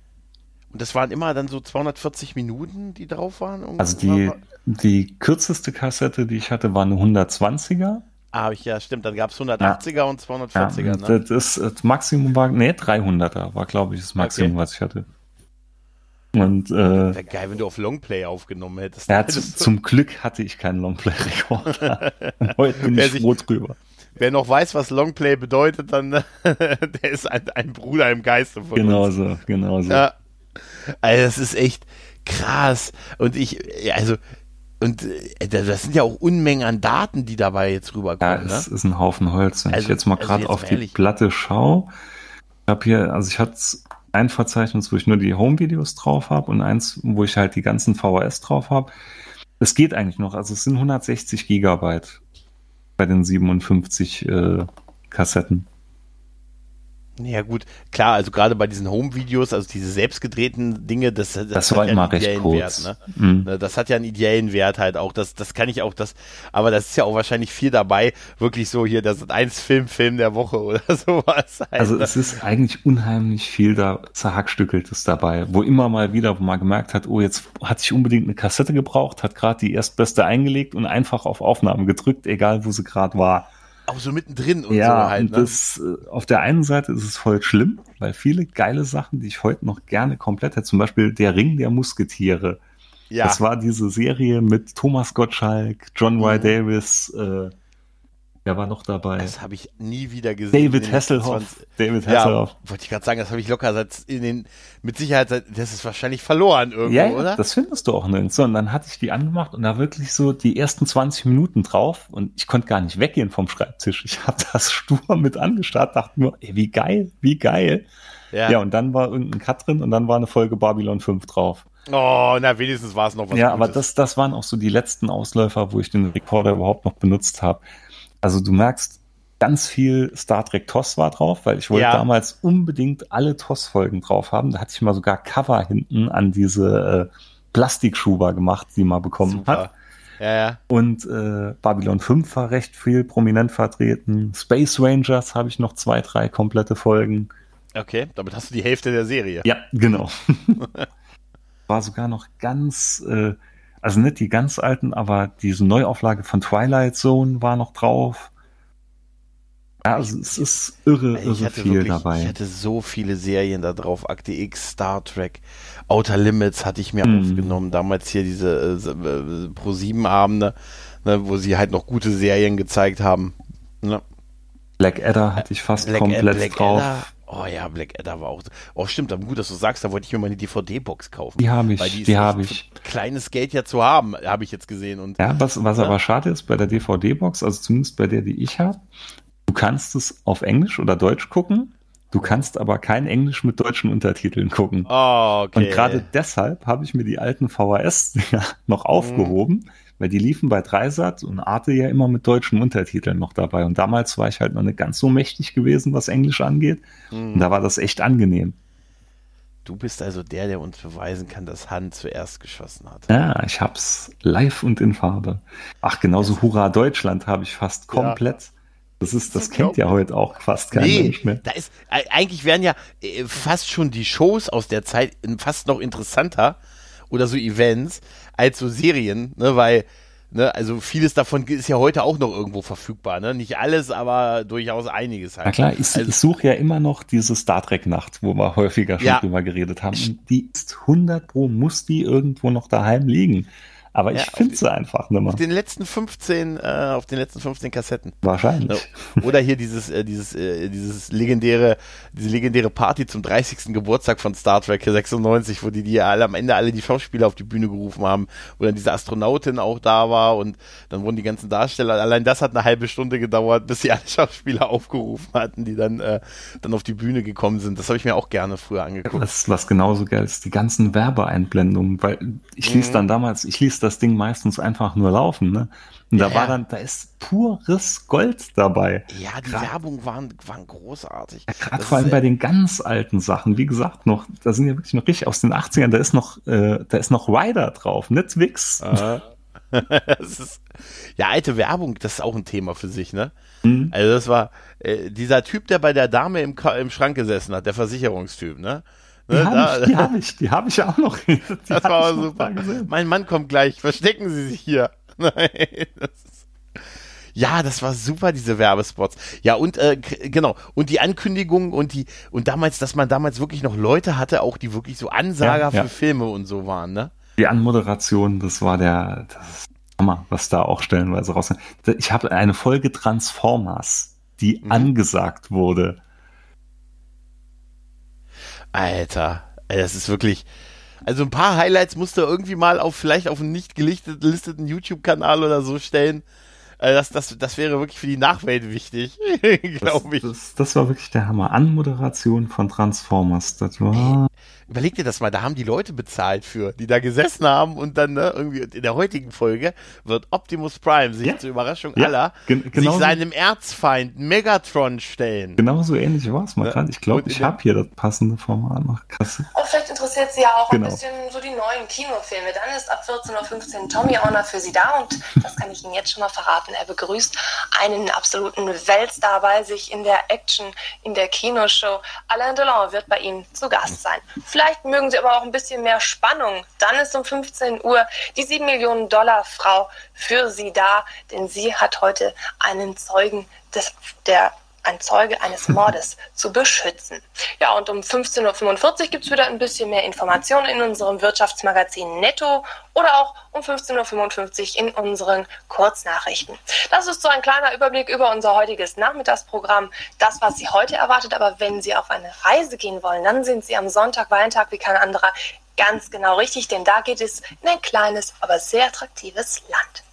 Und das waren immer dann so 240 Minuten, die drauf waren? Also die, die kürzeste Kassette, die ich hatte, war eine 120er. Ah, ich, ja, stimmt. Dann gab es 180er ja. und 240er. Ja, ne? das, das, Maximum war, nee, 300er war, glaube ich, das Maximum, okay. was ich hatte. Und, äh, Wäre geil, wenn du auf Longplay aufgenommen hättest. Ja, <laughs> zu, zum Glück hatte ich keinen Longplay-Rekorder. <laughs> Heute bin ich froh drüber. Wer noch weiß, was Longplay bedeutet, dann <laughs> der ist ein, ein, Bruder im Geiste von genau uns. So, genau so. Ja. Also das ist echt krass. Und ich, also, und äh, das sind ja auch Unmengen an Daten, die dabei jetzt rüberkommen. Ja, es ne? ist ein Haufen Holz. Wenn also, ich jetzt mal gerade also auf die Platte schaue, ich habe hier, also ich hatte ein Verzeichnis, wo ich nur die Home-Videos drauf habe und eins, wo ich halt die ganzen VHS drauf habe. Es geht eigentlich noch. Also es sind 160 Gigabyte bei den 57 äh, Kassetten. Ja gut, klar, also gerade bei diesen Home-Videos, also diese selbstgedrehten Dinge, das, das, das war ja immer recht kurz. Wert, ne? Mhm. Ne, das hat ja einen ideellen Wert halt auch, das, das kann ich auch, das, aber das ist ja auch wahrscheinlich viel dabei, wirklich so hier, das ist eins Film, Film der Woche oder <laughs> sowas. Halt, also ne? es ist eigentlich unheimlich viel da zerhackstückeltes dabei, wo immer mal wieder, wo man gemerkt hat, oh, jetzt hat sich unbedingt eine Kassette gebraucht, hat gerade die erstbeste eingelegt und einfach auf Aufnahme gedrückt, egal wo sie gerade war. Auch so mittendrin und ja, so halt. Ne? Das, äh, auf der einen Seite ist es voll schlimm, weil viele geile Sachen, die ich heute noch gerne komplett hätte, zum Beispiel Der Ring der Musketiere. Ja. Das war diese Serie mit Thomas Gottschalk, John Y. Mhm. Davis, äh, Der war noch dabei. Das habe ich nie wieder gesehen. David Hasselhoff. David Hasselhoff. Ja, wollte ich gerade sagen, das habe ich locker seit in den, mit Sicherheit, seit, das ist wahrscheinlich verloren irgendwo, ja, oder? das findest du auch nirgends. Und dann hatte ich die angemacht und da wirklich so die ersten 20 Minuten drauf und ich konnte gar nicht weggehen vom Schreibtisch. Ich habe <laughs> das stur mit angestarrt, dachte nur, ey, wie geil, wie geil. Ja. ja, und dann war irgendein Cut drin und dann war eine Folge Babylon 5 drauf. Oh, na, wenigstens war es noch was Ja, Gutes. aber das, das waren auch so die letzten Ausläufer, wo ich den Recorder überhaupt noch benutzt habe. Also du merkst, ganz viel Star Trek TOS war drauf, weil ich wollte ja. damals unbedingt alle TOS-Folgen drauf haben. Da hatte ich mal sogar Cover hinten an diese äh, Plastikschuber gemacht, die man bekommen Super. hat. Ja, ja. Und äh, Babylon 5 war recht viel prominent vertreten. Space Rangers habe ich noch zwei, drei komplette Folgen. Okay, damit hast du die Hälfte der Serie. Ja, genau. <laughs> war sogar noch ganz, äh, also nicht die ganz alten, aber diese Neuauflage von Twilight Zone war noch drauf. Ja, also es ist irre, irre viel wirklich, dabei. Ich hatte so viele Serien da drauf. Akte X, Star Trek, Outer Limits hatte ich mir mm. aufgenommen. Damals hier diese äh, äh, Pro-7-Abende, ne, wo sie halt noch gute Serien gezeigt haben. Ne? Black Adder hatte ich fast Black komplett Black drauf. Adder. Oh ja, Black Adder war auch. Oh, stimmt, aber gut, dass du sagst, da wollte ich mir mal eine DVD-Box kaufen. Die habe ich. Weil die, die habe ich. Kleines Geld ja zu haben, habe ich jetzt gesehen. Und, ja, was, was ja? aber schade ist bei der DVD-Box, also zumindest bei der, die ich habe, du kannst es auf Englisch oder Deutsch gucken. Du kannst aber kein Englisch mit deutschen Untertiteln gucken. Oh, okay. Und gerade deshalb habe ich mir die alten VHS <laughs> noch aufgehoben, mhm weil die liefen bei Dreisat und Arte ja immer mit deutschen Untertiteln noch dabei. Und damals war ich halt noch nicht ganz so mächtig gewesen, was Englisch angeht. Mhm. Und da war das echt angenehm. Du bist also der, der uns beweisen kann, dass Han zuerst geschossen hat. Ja, ich hab's live und in Farbe. Ach, genauso Hurra Deutschland habe ich fast komplett. Ja. Das ist, das, kennt ja heute auch fast kein nee, Mensch mehr. Da ist, eigentlich wären ja äh, fast schon die Shows aus der Zeit fast noch interessanter oder so Events, als so Serien, ne, weil, ne, also vieles davon ist ja heute auch noch irgendwo verfügbar, ne? Nicht alles, aber durchaus einiges halt. Na klar, ich, also, ich suche ja immer noch diese Star Trek Nacht, wo wir häufiger schon ja. drüber geredet haben. Und die ist 100 pro, muss die irgendwo noch daheim liegen. Aber ich ja, finde sie einfach nicht mehr. Auf den letzten 15, äh, auf den letzten 15 Kassetten. Wahrscheinlich. Oder hier dieses, äh, dieses, äh, dieses legendäre, diese legendäre Party zum 30. Geburtstag von Star Trek 96, wo die, die alle am Ende alle die Schauspieler auf die Bühne gerufen haben, wo dann diese Astronautin auch da war und dann wurden die ganzen Darsteller, allein das hat eine halbe Stunde gedauert, bis sie alle <laughs> Schauspieler aufgerufen hatten, die dann, äh, dann auf die Bühne gekommen sind. Das habe ich mir auch gerne früher angeguckt. Was, was genauso geil ist, die ganzen Werbeeinblendungen, weil ich ließ mhm. dann damals, ich ließ das Ding meistens einfach nur laufen, ne? Und da ja, war dann, da ist pures Gold dabei. Ja, die grad, Werbung waren, waren großartig. Ja, Gerade vor allem bei den ganz alten Sachen, wie gesagt, noch, da sind ja wirklich noch richtig aus den 80ern, da ist noch, äh, da ist noch Rider drauf, nicht Wix. <laughs> ist, ja, alte Werbung, das ist auch ein Thema für sich, ne? Mhm. Also das war äh, dieser Typ, der bei der Dame im, im Schrank gesessen hat, der Versicherungstyp, ne? Die ne, habe ich, hab ich, die habe ich auch noch. <laughs> Die das war super. Mein Mann kommt gleich. Verstecken Sie sich hier. <laughs> Nein, das ist, ja, das war super, diese Werbespots. Ja, und äh, genau, und die Ankündigungen und die, und damals, dass man damals wirklich noch Leute hatte, auch die wirklich so Ansager ja, ja. für Filme und so waren, ne? Die Anmoderation, das war der, das Hammer, was da auch stellenweise raus. Ich habe eine Folge Transformers, die mhm. angesagt wurde Alter, das ist wirklich. Also ein paar Highlights musst du irgendwie mal auf vielleicht auf einen nicht gelisteten YouTube-Kanal oder so stellen. Äh, das, das, das wäre wirklich für die Nachwelt wichtig, <laughs> glaube ich. Das, das, war wirklich der Hammer. Anmoderation von Transformers. Das war. Überleg dir das mal, da haben die Leute bezahlt für, die da gesessen haben und dann ne, irgendwie in der heutigen Folge wird Optimus Prime sich ja. zur Überraschung ja. aller sich seinem Erzfeind Megatron stellen. Genauso ähnlich war es mal gerade. Ich glaube, ich habe hier das passende Format noch. Krass. Und vielleicht interessiert Sie ja auch genau. ein bisschen so die neuen Kinofilme. Dann ist ab 14.15 Uhr Tommy Honor für Sie da und das kann ich Ihnen jetzt schon mal verraten. Er begrüßt einen absoluten Weltstar bei sich in der Action, in der Kinoshow. Alain Delon wird bei Ihnen zu Gast sein. Vielleicht mögen Sie aber auch ein bisschen mehr Spannung. Dann ist um 15 Uhr die 7 Millionen Dollar Frau für Sie da, denn sie hat heute einen Zeugen des, der ein Zeuge eines Mordes zu beschützen. Ja, und um 15.45 Uhr gibt es wieder ein bisschen mehr Informationen in unserem Wirtschaftsmagazin Netto oder auch um 15.55 Uhr in unseren Kurznachrichten. Das ist so ein kleiner Überblick über unser heutiges Nachmittagsprogramm, das, was Sie heute erwartet. Aber wenn Sie auf eine Reise gehen wollen, dann sind Sie am Sonntag, Weihentag wie kein anderer, ganz genau richtig, denn da geht es in ein kleines, aber sehr attraktives Land.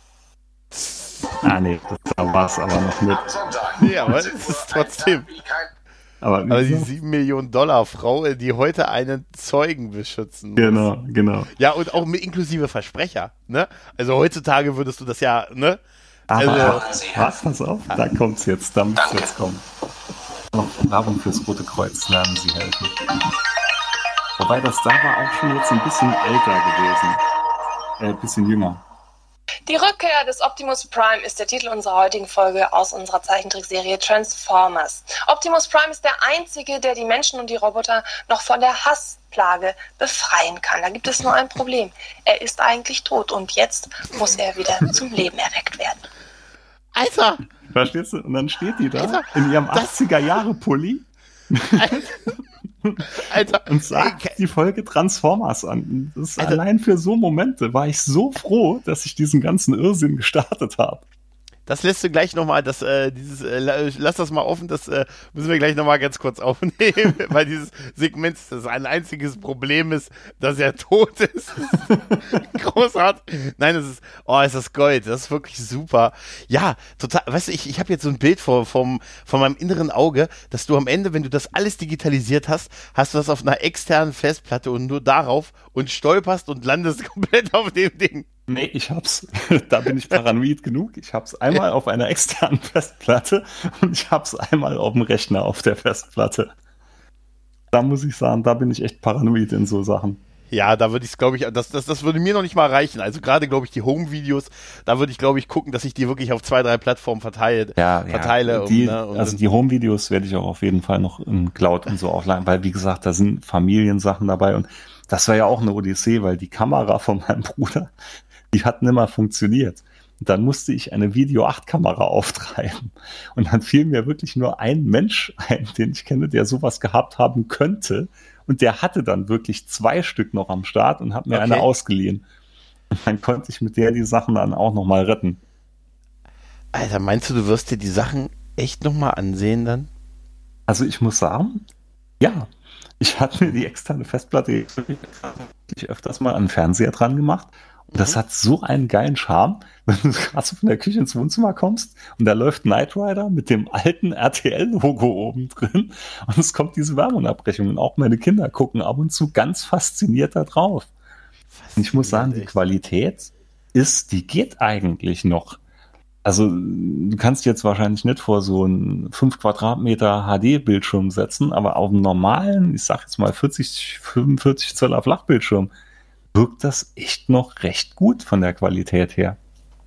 Ah, nee, das war es aber noch nicht. Nee, aber es ist trotzdem. Aber, Aber die 7 Millionen Dollar Frau, die heute einen Zeugen beschützen muss. genau, genau. Ja, und auch mit inklusive Versprecher, ne? Also heutzutage würdest du das ja, ne? Aber Also- was, pass auf, da kommt's jetzt, da muss jetzt kommen. Noch Werbung fürs Rote Kreuz, lernen Sie helfen. Wobei das da war auch schon jetzt ein bisschen älter gewesen. Äh, ein bisschen jünger. Die Rückkehr des Optimus Prime ist der Titel unserer heutigen Folge aus unserer Zeichentrickserie Transformers. Optimus Prime ist der einzige, der die Menschen und die Roboter noch von der Hassplage befreien kann. Da gibt es nur ein Problem. Er ist eigentlich tot und jetzt muss er wieder zum Leben erweckt werden. Alter! Verstehst du? Und dann steht die da Alter, in ihrem das- 80er-Jahre-Pulli <laughs> <laughs> Alter! und sagt Ey, die Folge Transformers an. Alter. allein für so Momente war ich so froh, dass ich diesen ganzen Irrsinn gestartet habe. Das lässt du gleich nochmal, das, äh, dieses, äh, la- lass das mal offen, das äh, müssen wir gleich nochmal ganz kurz <laughs> aufnehmen, weil dieses Segment, das ein einziges Problem ist, dass er tot ist. <laughs> Großartig. Nein, das ist, oh, ist das Gold, das ist wirklich super. Ja, total, weißt du, ich, ich habe jetzt so ein Bild vor, vom, von meinem inneren Auge, dass du am Ende, wenn du das alles digitalisiert hast, hast du das auf einer externen Festplatte und nur darauf und stolperst und landest <laughs> komplett auf dem Ding. Nee, ich hab's, <laughs> da bin ich paranoid <laughs> genug. Ich hab's einmal auf einer externen <laughs> Festplatte und ich hab's einmal auf dem Rechner auf der Festplatte. Da muss ich sagen, da bin ich echt paranoid in so Sachen. Ja, da würde ich es, glaube ich, das, das, das würde mir noch nicht mal reichen. Also gerade, glaube ich, die Home-Videos, da würde ich, glaube ich, gucken, dass ich die wirklich auf zwei, drei Plattformen verteile. verteile. Die, um, ne, und also die Home-Videos werde ich auch auf jeden Fall noch in Cloud und so aufladen, weil wie gesagt, da sind Familiensachen dabei und das war ja auch eine Odyssee, weil die Kamera von meinem Bruder, die hat nimmer funktioniert. Und dann musste ich eine Video 8 Kamera <laughs> auftreiben. Und dann fiel mir wirklich nur ein Mensch ein, den ich kenne, der sowas gehabt haben könnte. Und der hatte dann wirklich zwei Stück noch am Start und hat mir Okay. eine ausgeliehen. Und dann konnte ich mit der die Sachen dann auch nochmal retten. Alter, meinst du, du wirst dir die Sachen echt nochmal ansehen dann? Also ich muss sagen, ja, ich hatte mir die externe Festplatte wirklich öfters mal an den Fernseher dran gemacht. Das hat so einen geilen Charme, <laughs> wenn du gerade von der Küche ins Wohnzimmer kommst und da läuft Knight Rider mit dem alten RTL-Logo oben drin <laughs> und es kommt diese Werbeunterbrechung und auch meine Kinder gucken ab und zu ganz fasziniert da drauf. Und ich muss sagen, die. Qualität ist, die geht eigentlich noch. Also du kannst jetzt wahrscheinlich nicht vor so einen 5 Quadratmeter HD-Bildschirm setzen, aber auf einem normalen, ich sag jetzt mal 40, 45 Zöller Flachbildschirm, wirkt das echt noch recht gut von der Qualität her.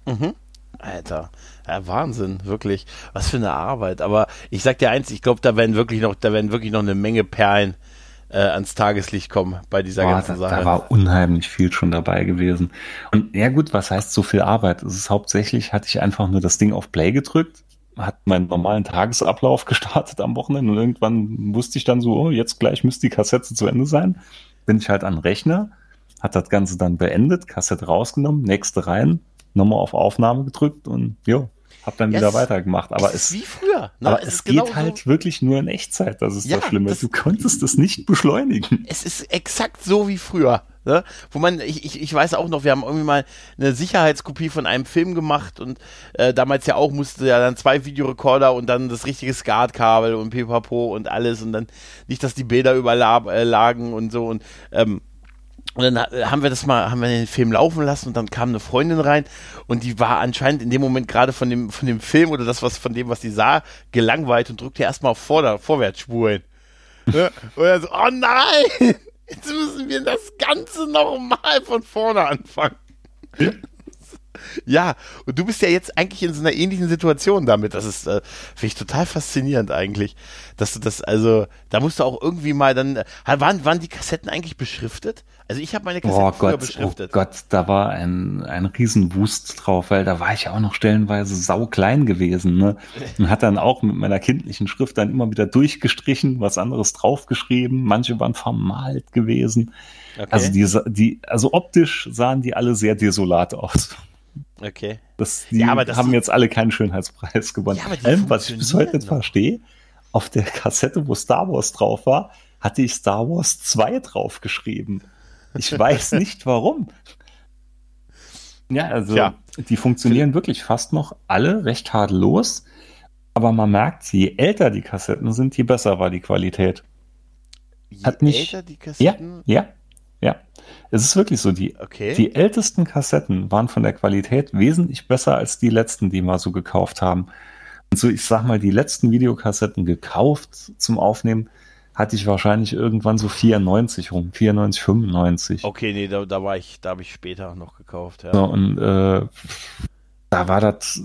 Mhm. Alter, ja, Wahnsinn, wirklich. Was für eine Arbeit. Aber ich sag dir eins, ich glaube, da werden wirklich noch, da werden wirklich noch eine Menge Perlen äh, ans Tageslicht kommen bei dieser Boah, ganzen da, Sache. da war unheimlich viel schon dabei gewesen. Und ja gut, was heißt so viel Arbeit? Es ist hauptsächlich, hatte ich einfach nur das Ding auf Play gedrückt, hat meinen normalen Tagesablauf <laughs> gestartet am Wochenende und irgendwann wusste ich dann so, oh, jetzt gleich müsste die Kassette zu Ende sein. Bin ich halt an den Rechner, hat das Ganze dann beendet, Kassette rausgenommen, nächste rein, nochmal auf Aufnahme gedrückt und jo, hab dann Ja, wieder es- weitergemacht. Aber es es, wie früher. Ne? aber es, ist geht genauso- halt wirklich nur in Echtzeit, das ist Ja, das Schlimme. das- du konntest es nicht beschleunigen. es ist exakt so wie früher. Ne? Wo man, ich, ich, ich weiß auch noch, wir haben irgendwie mal eine Sicherheitskopie von einem Film gemacht und äh, damals ja auch musste ja dann zwei Videorekorder und dann das richtige SCART-Kabel und pipapo und alles und dann nicht, dass die Bilder überlagen äh, und so und ähm, und dann ha- haben wir das mal, haben wir den Film laufen lassen und dann kam eine Freundin rein und die war anscheinend in dem Moment gerade von dem, von dem Film oder das, was von dem, was sie sah, gelangweilt und drückte erstmal auf Vorder-, Vorwärtsspulen. Ne? Und dann so, oh nein! Jetzt müssen wir das Ganze nochmal von vorne anfangen. Ja, und du bist ja jetzt eigentlich in so einer ähnlichen Situation damit. Das ist, äh, finde ich total faszinierend eigentlich. Dass du das, also, da musst du auch irgendwie mal dann, äh, waren, waren die Kassetten eigentlich beschriftet? Also ich habe meine Kassetten oh Gott, beschriftet. Oh Gott, da war ein, ein Riesenwust drauf, weil da war ich ja auch noch stellenweise sauklein gewesen, ne? Und hat dann auch mit meiner kindlichen Schrift dann immer wieder durchgestrichen, was anderes draufgeschrieben. Manche waren vermalt gewesen. Okay. Also die, die, also optisch sahen die alle sehr desolat aus. Okay. Das, die Ja, aber das- haben jetzt alle keinen Schönheitspreis gewonnen. Ja, aber die Ähm, was ich bis heute nicht noch. verstehe, auf der Kassette, wo Star Wars drauf war, hatte ich Star Wars 2 draufgeschrieben. Ich <laughs> weiß nicht warum. Ja, also Tja. die funktionieren wirklich fast noch alle recht tadellos. Aber man merkt, je älter die Kassetten sind, je besser war die Qualität. Je Hat nicht- älter die Ja, Kassetten, ja, ja. Es ist wirklich so. Die, okay. die ältesten Kassetten waren von der Qualität wesentlich besser als die letzten, die wir so gekauft haben. Und so, ich sag mal, die letzten Videokassetten gekauft zum Aufnehmen, hatte ich wahrscheinlich irgendwann so 94 rum, 94, 95. okay, nee, da, da war ich, da habe ich später noch gekauft, ja. So, und äh, da war das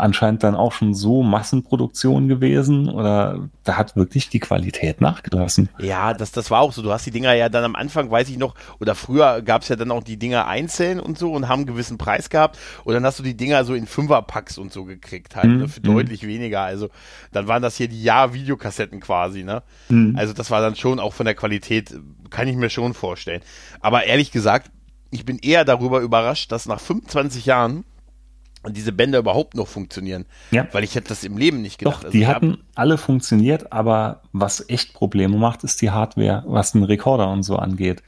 anscheinend dann auch schon so Massenproduktion gewesen oder da hat wirklich die Qualität nachgelassen. Ja, das, das war auch so. Du hast die Dinger ja dann am Anfang, weiß ich noch, oder früher gab es ja dann auch die Dinger einzeln und so und haben einen gewissen Preis gehabt. Und dann hast du die Dinger so in Fünferpacks und so gekriegt, halt, Mhm, ne, für mhm. deutlich weniger. Also dann waren das hier die Jahr-Videokassetten quasi, ne? Mhm. Also das war dann schon auch von der Qualität, kann ich mir schon vorstellen. Aber ehrlich gesagt, ich bin eher darüber überrascht, dass nach 25 Jahren diese Bänder überhaupt noch funktionieren. Ja. Weil ich hätte das im Leben nicht gedacht. Doch, Also die hatten alle funktioniert, aber was echt Probleme macht, ist die Hardware, was den Rekorder und so angeht.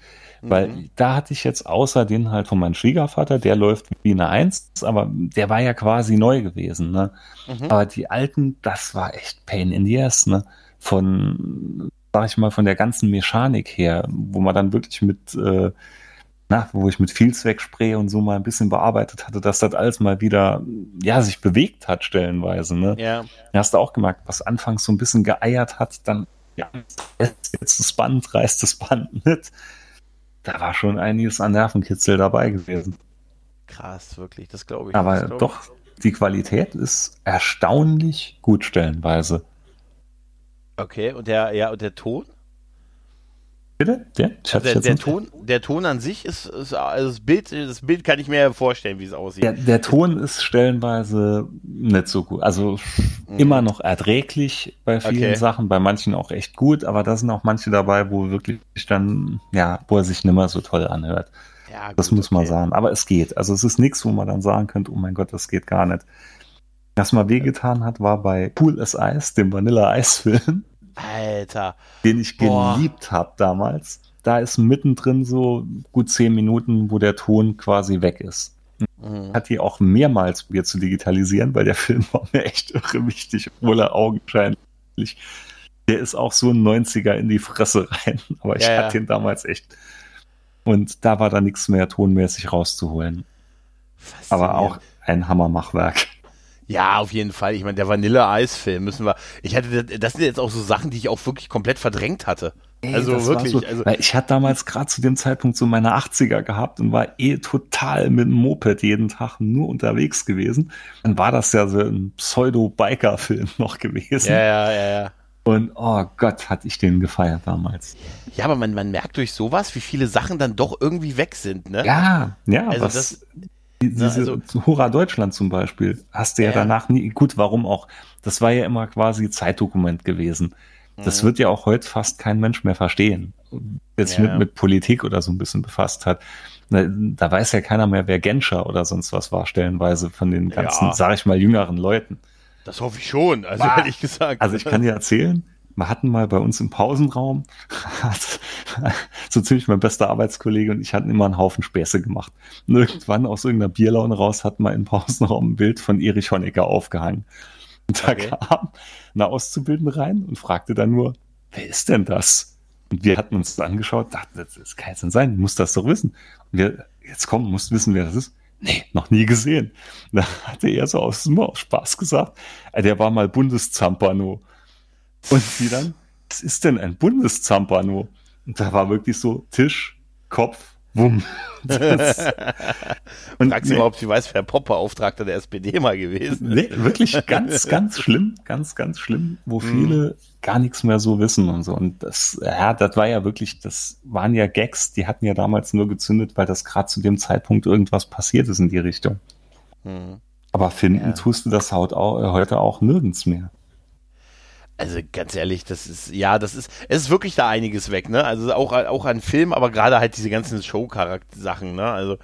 Weil Mhm. da hatte ich jetzt außer den halt von meinem Schwiegervater, der läuft wie eine Eins, aber der war ja quasi neu gewesen. Ne? Mhm. Aber die alten, das war echt Pain in the ass. Ne? Von, sag ich mal, von der ganzen Mechanik her, wo man dann wirklich mit, äh, na, wo ich mit Vielzweckspray und so mal ein bisschen bearbeitet hatte, dass das alles mal wieder, ja, sich bewegt hat stellenweise. Ne? Ja. Da hast du auch gemerkt, was anfangs so ein bisschen geeiert hat, dann ja, jetzt das Band, reißt das Band mit. Da war schon einiges an Nervenkitzel dabei gewesen. Krass, wirklich, das glaube ich. Aber glaub doch, die Qualität ist erstaunlich gut stellenweise. Ich. Okay, und der, ja, und der Ton? Bitte? Der, ich hab's Der, jetzt der, nicht- Ton, der Ton an sich ist, ist also das Bild, das Bild kann ich mir vorstellen, wie es aussieht. Der, der Ton ist stellenweise nicht so gut. Also immer noch erträglich bei vielen Mhm. Okay. Sachen, bei manchen auch echt gut, aber da sind auch manche dabei, wo wirklich dann, ja, wo er sich nimmer so toll anhört. Ja, Das gut, muss man okay. sagen. Aber es geht. Also es ist nichts, wo man dann sagen könnte, oh mein Gott, das geht gar nicht. Was mal wehgetan hat, war bei Pool as Ice, dem Vanilla-Eis-Film, Alter. den ich Boah. geliebt habe damals. Da ist mittendrin so gut zehn Minuten, wo der Ton quasi weg ist. Mhm. Hat die auch mehrmals probiert zu digitalisieren, weil der <laughs> Film war mir echt irre wichtig, obwohl er augenscheinlich. Der ist auch so ein 90er in die Fresse rein. <laughs> Aber ich Ja, ja. hatte den damals echt. Und da war da nichts mehr tonmäßig rauszuholen. Aber auch ein Hammermachwerk. Ja, auf jeden Fall. Ich meine, der Vanille-Eis-Film müssen wir. Ich hatte, das sind jetzt auch so Sachen, die ich auch wirklich komplett verdrängt hatte. also das war wirklich. So, also, ich hatte damals gerade zu dem Zeitpunkt so meine 80er gehabt und war eh total mit dem Moped jeden Tag nur unterwegs gewesen. Dann war das ja so ein Pseudo-Biker-Film <laughs> noch gewesen. ja, ja, ja, ja. Und oh Gott, hatte ich den gefeiert damals. Ja, aber man, man merkt durch sowas, wie viele Sachen dann doch irgendwie weg sind, ne? Ja, ja, Also was, das- diese also- Hurra Deutschland zum Beispiel, hast du ja, Ja. danach nie, gut, warum auch? Das war ja immer quasi Zeitdokument gewesen. Das Mhm. wird ja auch heute fast kein Mensch mehr verstehen. Jetzt sich Ja. mit, mit Politik oder so ein bisschen befasst hat. Da, da weiß ja keiner mehr, wer Genscher oder sonst was war, stellenweise von den ganzen, Ja. sag ich mal, jüngeren Leuten. Das hoffe ich schon, also ehrlich gesagt. Also ich kann dir erzählen, wir hatten mal bei uns im Pausenraum, <laughs> so ziemlich mein bester Arbeitskollege und ich hatten immer einen Haufen Späße gemacht. Und irgendwann aus irgendeiner Bierlaune raus hat man im Pausenraum ein Bild von Erich Honecker aufgehangen. Und da Okay. kam eine Auszubildende rein und fragte dann nur, wer ist denn das? Und wir hatten uns das angeschaut, dachten, das, das kann jetzt nicht sein, du musst das doch wissen. Und wir, jetzt komm, musst wissen, wer das ist. Nee, noch nie gesehen. Da hatte er so aus, aus Spaß gesagt, äh, der war mal Bundeszampano. Und sie dann, was ist denn ein Bundeszampano? Und da war wirklich so Tisch, Kopf, wumm. <laughs> und Fragst du überhaupt, sie weiß, wer Pop-Beauftragter der SPD mal gewesen ist? Nee, wirklich ganz, <laughs> ganz schlimm, ganz, ganz schlimm, wo viele gar nichts mehr so wissen und so. Und das, ja, das war ja wirklich, das waren ja Gags, die hatten ja damals nur gezündet, weil das gerade zu dem Zeitpunkt irgendwas passiert ist in die Richtung. Mhm. Aber finden ja. tust du das heute auch nirgends mehr. Also ganz ehrlich, das ist, ja, das ist, es ist wirklich da einiges weg, ne? Also auch, auch an Film, aber gerade halt diese ganzen Show-Charakter-Sachen, ne? Also.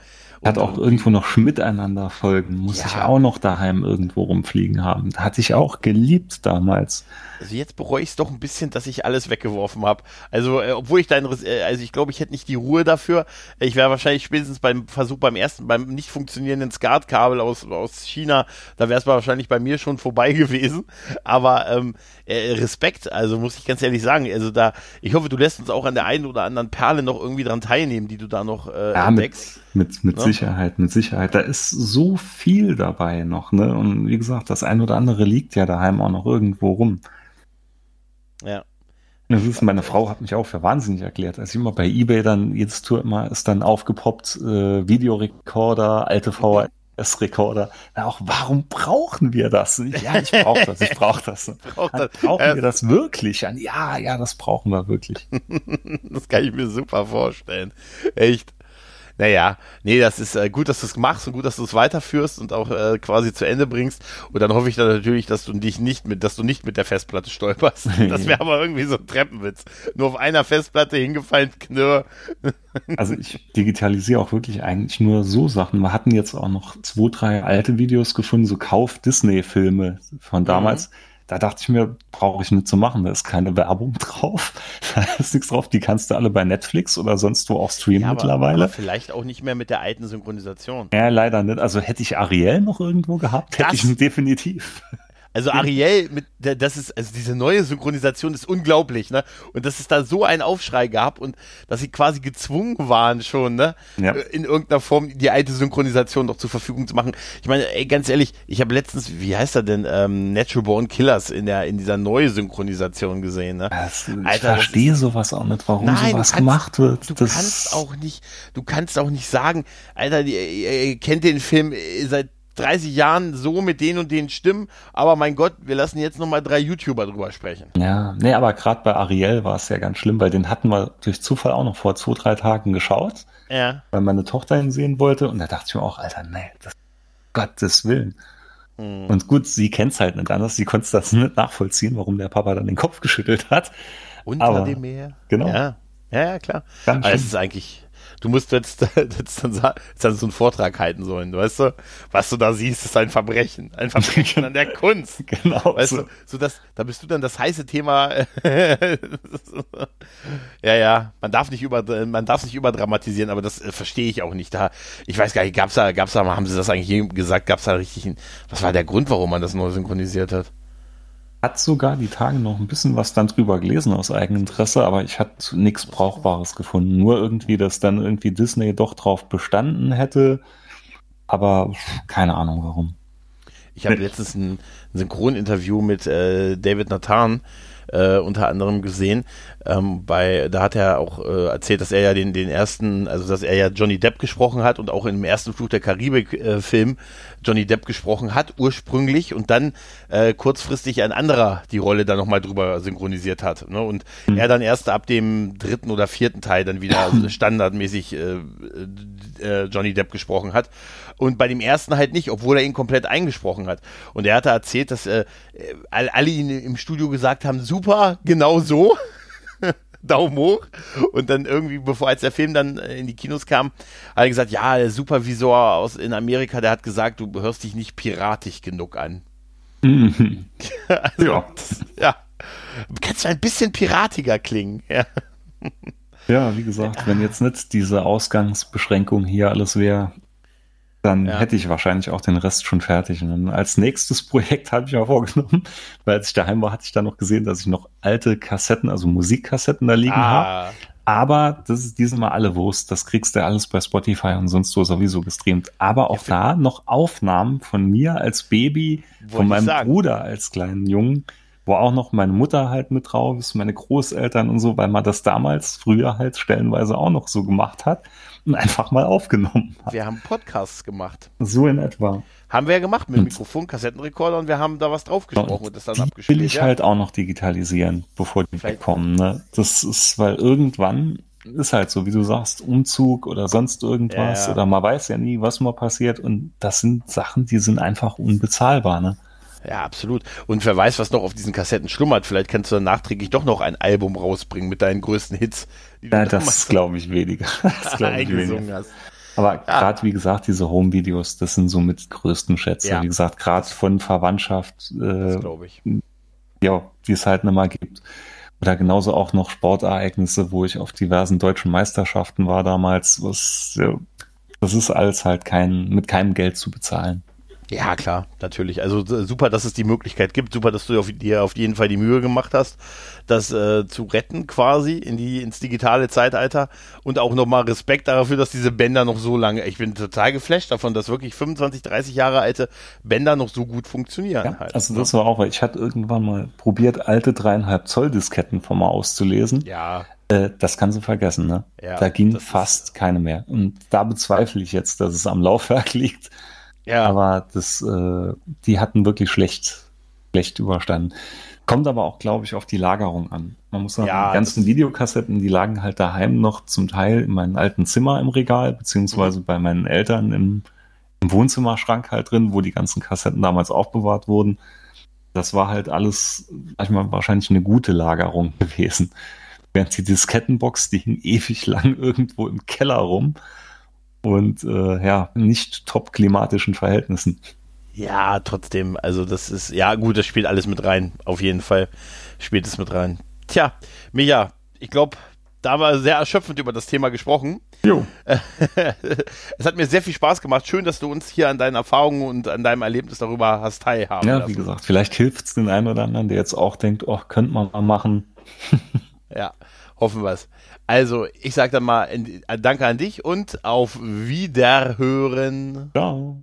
Hat auch irgendwo noch miteinander folgen, muss ja. ich auch noch daheim irgendwo rumfliegen haben. Hatte ich auch geliebt damals. Also jetzt bereue ich es doch ein bisschen, dass ich alles weggeworfen habe. Also, äh, obwohl ich da, äh, also ich glaube, ich hätte nicht die Ruhe dafür. Ich wäre wahrscheinlich spätestens beim Versuch, beim ersten, beim nicht funktionierenden SCART-Kabel aus, aus China, da wäre es wahrscheinlich bei mir schon vorbei <laughs> gewesen. Aber ähm, äh, Respekt, also muss ich ganz ehrlich sagen. Also da, ich hoffe, du lässt uns auch an der einen oder anderen Perle noch irgendwie dran teilnehmen, die du da noch äh, ja, entdeckst. Mit, mit, mit? Ne? Sicherheit, mit Sicherheit. Da ist so viel dabei noch, ne? Und wie gesagt, das ein oder andere liegt ja daheim auch noch irgendwo rum. Ja. Das ist, meine Frau hat mich auch für wahnsinnig erklärt. Als ich immer bei Ebay dann, jedes Tour immer ist dann aufgepoppt, äh, Videorekorder, alte VHS-Rekorder. Auch, warum brauchen wir das? Ja, ich brauche das, ich brauche das. <laughs> Brauch das. Brauchen äh, wir das wirklich? Ja, ja, das brauchen wir wirklich. <laughs> das kann ich mir super vorstellen. Echt. Naja, nee, das ist äh, gut, dass du es machst und gut, dass du es weiterführst und auch äh, quasi zu Ende bringst. Und dann hoffe ich dann natürlich, dass du dich nicht mit, dass du nicht mit der Festplatte stolperst. <laughs> Das wäre aber irgendwie so ein Treppenwitz. Nur auf einer Festplatte hingefallen, knirr. <laughs> Also ich digitalisiere auch wirklich eigentlich nur so Sachen. Wir hatten jetzt auch noch zwei, drei alte Videos gefunden, so Kauf-Disney-Filme von damals. Mhm da dachte ich mir, brauche ich nicht zu machen. Da ist keine Werbung <laughs> drauf. Da ist nichts drauf. Die kannst du alle bei Netflix oder sonst wo auch streamen ja, aber, mittlerweile. Aber vielleicht auch nicht mehr mit der alten Synchronisation. Ja, leider nicht. Also hätte ich Ariel noch irgendwo gehabt, hätte das, ich ihn definitiv. Also Ariel, mit, das ist, also diese neue Synchronisation ist unglaublich, ne? Und dass es da so einen Aufschrei gab und dass sie quasi gezwungen waren schon, ne? Ja. In irgendeiner Form die alte Synchronisation noch zur Verfügung zu machen. Ich meine, ey, ganz ehrlich, ich habe letztens, wie heißt er denn, ähm, Natural Born Killers in der, in dieser neuen Synchronisation gesehen, ne? Das, ich Alter, verstehe sowas auch nicht, warum nein, sowas kannst, gemacht wird. Du das kannst auch nicht, du kannst auch nicht sagen, Alter, ihr, ihr kennt den Film seit 30 Jahren so mit den und den Stimmen, aber mein Gott, wir lassen jetzt nochmal drei YouTuber drüber sprechen. Ja, nee, aber gerade bei Ariel war es ja ganz schlimm, weil den hatten wir durch Zufall auch noch vor zwei, drei Tagen geschaut. Ja. Weil meine Tochter ihn sehen wollte und da dachte ich mir auch, Alter, nee, das, Gottes Willen. Mhm. Und gut, sie kennt es halt nicht anders, sie konnte das nicht nachvollziehen, warum der Papa dann den Kopf geschüttelt hat. Unter aber, dem Meer. Genau. Ja, ja, ja klar. Ganz aber es ist eigentlich, du musst jetzt, <laughs> jetzt, dann, jetzt dann so einen Vortrag halten sollen, weißt du? Was du da siehst, ist ein Verbrechen. Ein Verbrechen an der <laughs> Kunst. Genau. Weißt so. du, so dass, da bist du dann das heiße Thema. <laughs> ja, ja, man darf nicht über, man darf nicht überdramatisieren, aber das äh, verstehe ich auch nicht. Da, ich weiß gar nicht, gab's da, gab's da, haben sie das eigentlich gesagt, gab's da richtig, was war der Grund, warum man das neu synchronisiert hat? Hat sogar die Tage noch ein bisschen was dann drüber gelesen aus eigenem Interesse, aber ich hatte nichts Brauchbares gefunden. Nur irgendwie, dass dann irgendwie Disney doch drauf bestanden hätte, aber keine Ahnung warum. Ich habe letztens ein, ein Synchroninterview mit äh, David Nathan äh, unter anderem gesehen. Ähm, bei, da hat er auch äh, erzählt, dass er ja den, den ersten, also dass er ja Johnny Depp gesprochen hat und auch im ersten Flug der Karibik-Film äh, Johnny Depp gesprochen hat, ursprünglich und dann äh, kurzfristig ein anderer die Rolle dann nochmal drüber synchronisiert hat. Ne? Und mhm. er dann erst ab dem dritten oder vierten Teil dann wieder <clears throat> standardmäßig äh, äh, Johnny Depp gesprochen hat und bei dem ersten halt nicht, obwohl er ihn komplett eingesprochen hat. Und er hatte erzählt, dass äh, alle ihn im Studio gesagt haben, super, genau so. Daumen hoch. Und dann irgendwie, bevor als der Film dann äh, in die Kinos kam, hat er gesagt, ja, der Supervisor aus in Amerika, der hat gesagt, du hörst dich nicht piratisch genug an. Mhm. also, <laughs> ja. Das, <laughs> ja. Kannst du ein bisschen piratiger klingen, ja. Ja, wie gesagt, wenn jetzt nicht diese Ausgangsbeschränkung hier alles wäre, dann ja. hätte ich wahrscheinlich auch den Rest schon fertig. Und als nächstes <laughs> Projekt habe ich mir vorgenommen, <laughs> weil als ich daheim war, hatte ich dann noch gesehen, dass ich noch alte Kassetten, also Musikkassetten da liegen ah. habe. Aber das ist dieses Mal alle Wurst. Das kriegst du alles bei Spotify und sonst so sowieso gestreamt. Aber auch ja, da noch Aufnahmen von mir als Baby, von meinem Bruder als kleinen Jungen wo auch noch meine Mutter halt mit drauf ist, meine Großeltern und so, weil man das damals früher halt stellenweise auch noch so gemacht hat und einfach mal aufgenommen hat. Wir haben Podcasts gemacht. So in etwa. Haben wir ja gemacht mit Mikrofon, Kassettenrekorder und wir haben da was drauf gesprochen und das dann abgespielt. will ich ja. halt auch noch digitalisieren, bevor die Vielleicht- wegkommen. Ne? Das ist, weil irgendwann ist halt so, wie du sagst, Umzug oder sonst irgendwas ja. oder man weiß ja nie, was mal passiert und das sind Sachen, die sind einfach unbezahlbar. Ne? Ja, absolut. Und wer weiß, was noch auf diesen Kassetten schlummert. Vielleicht kannst du dann nachträglich doch noch ein Album rausbringen mit deinen größten Hits, Ja, das glaube ich weniger. Das glaub ich weniger. <laughs> hast. Aber gerade wie gesagt, diese Home-Videos, das sind so mit größten Schätze. Ja. Wie gesagt, gerade von Verwandtschaft, äh, glaube ich. ja, die es halt nicht mal gibt. Oder genauso auch noch Sportereignisse, wo ich auf diversen deutschen Meisterschaften war damals. Was, ja, das ist alles halt kein, mit keinem Geld zu bezahlen. Ja, klar, natürlich. Also super, dass es die Möglichkeit gibt. Super, dass du auf, dir auf jeden Fall die Mühe gemacht hast, das äh, zu retten quasi in die, ins digitale Zeitalter. Und auch nochmal Respekt dafür, dass diese Bänder noch so lange, ich bin total geflasht davon, dass wirklich 25, 30 Jahre alte Bänder noch so gut funktionieren. Ja, halt, also ne? das war auch, weil ich hatte irgendwann mal probiert, alte dreieinhalb Zoll Disketten von mal auszulesen. Ja, Äh, das kannst du vergessen, ne? Ja, da ging fast keine mehr. Und da bezweifle ich jetzt, dass es am Laufwerk <laughs> liegt. Ja. Aber das, äh, die hatten wirklich schlecht, schlecht überstanden. Kommt aber auch, glaube ich, auf die Lagerung an. Man muss sagen, Ja, die ganzen Videokassetten, die lagen halt daheim noch zum Teil in meinem alten Zimmer im Regal, Mhm. beziehungsweise bei meinen Eltern im, im Wohnzimmerschrank halt drin, wo die ganzen Kassetten damals aufbewahrt wurden. Das war halt alles, sag ich mal, wahrscheinlich eine gute Lagerung <laughs> gewesen. Während die Diskettenbox, die hing ewig lang irgendwo im Keller rum und äh, ja, nicht top klimatischen Verhältnissen. Ja, trotzdem, also das ist, ja gut, das spielt alles mit rein. Auf jeden Fall spielt es mit rein. Tja, Micha, ich glaube, da haben wir sehr erschöpfend über das Thema gesprochen. Jo. <laughs> es hat mir sehr viel Spaß gemacht. Schön, dass du uns hier an deinen Erfahrungen und an deinem Erlebnis darüber hast teilhaben Ja, lassen. wie gesagt, vielleicht hilft es den einen oder anderen, der jetzt auch denkt, oh, könnte man mal machen. Ja, hoffen wir es. Also, ich sage dann mal Danke an dich und auf Wiederhören. Ciao.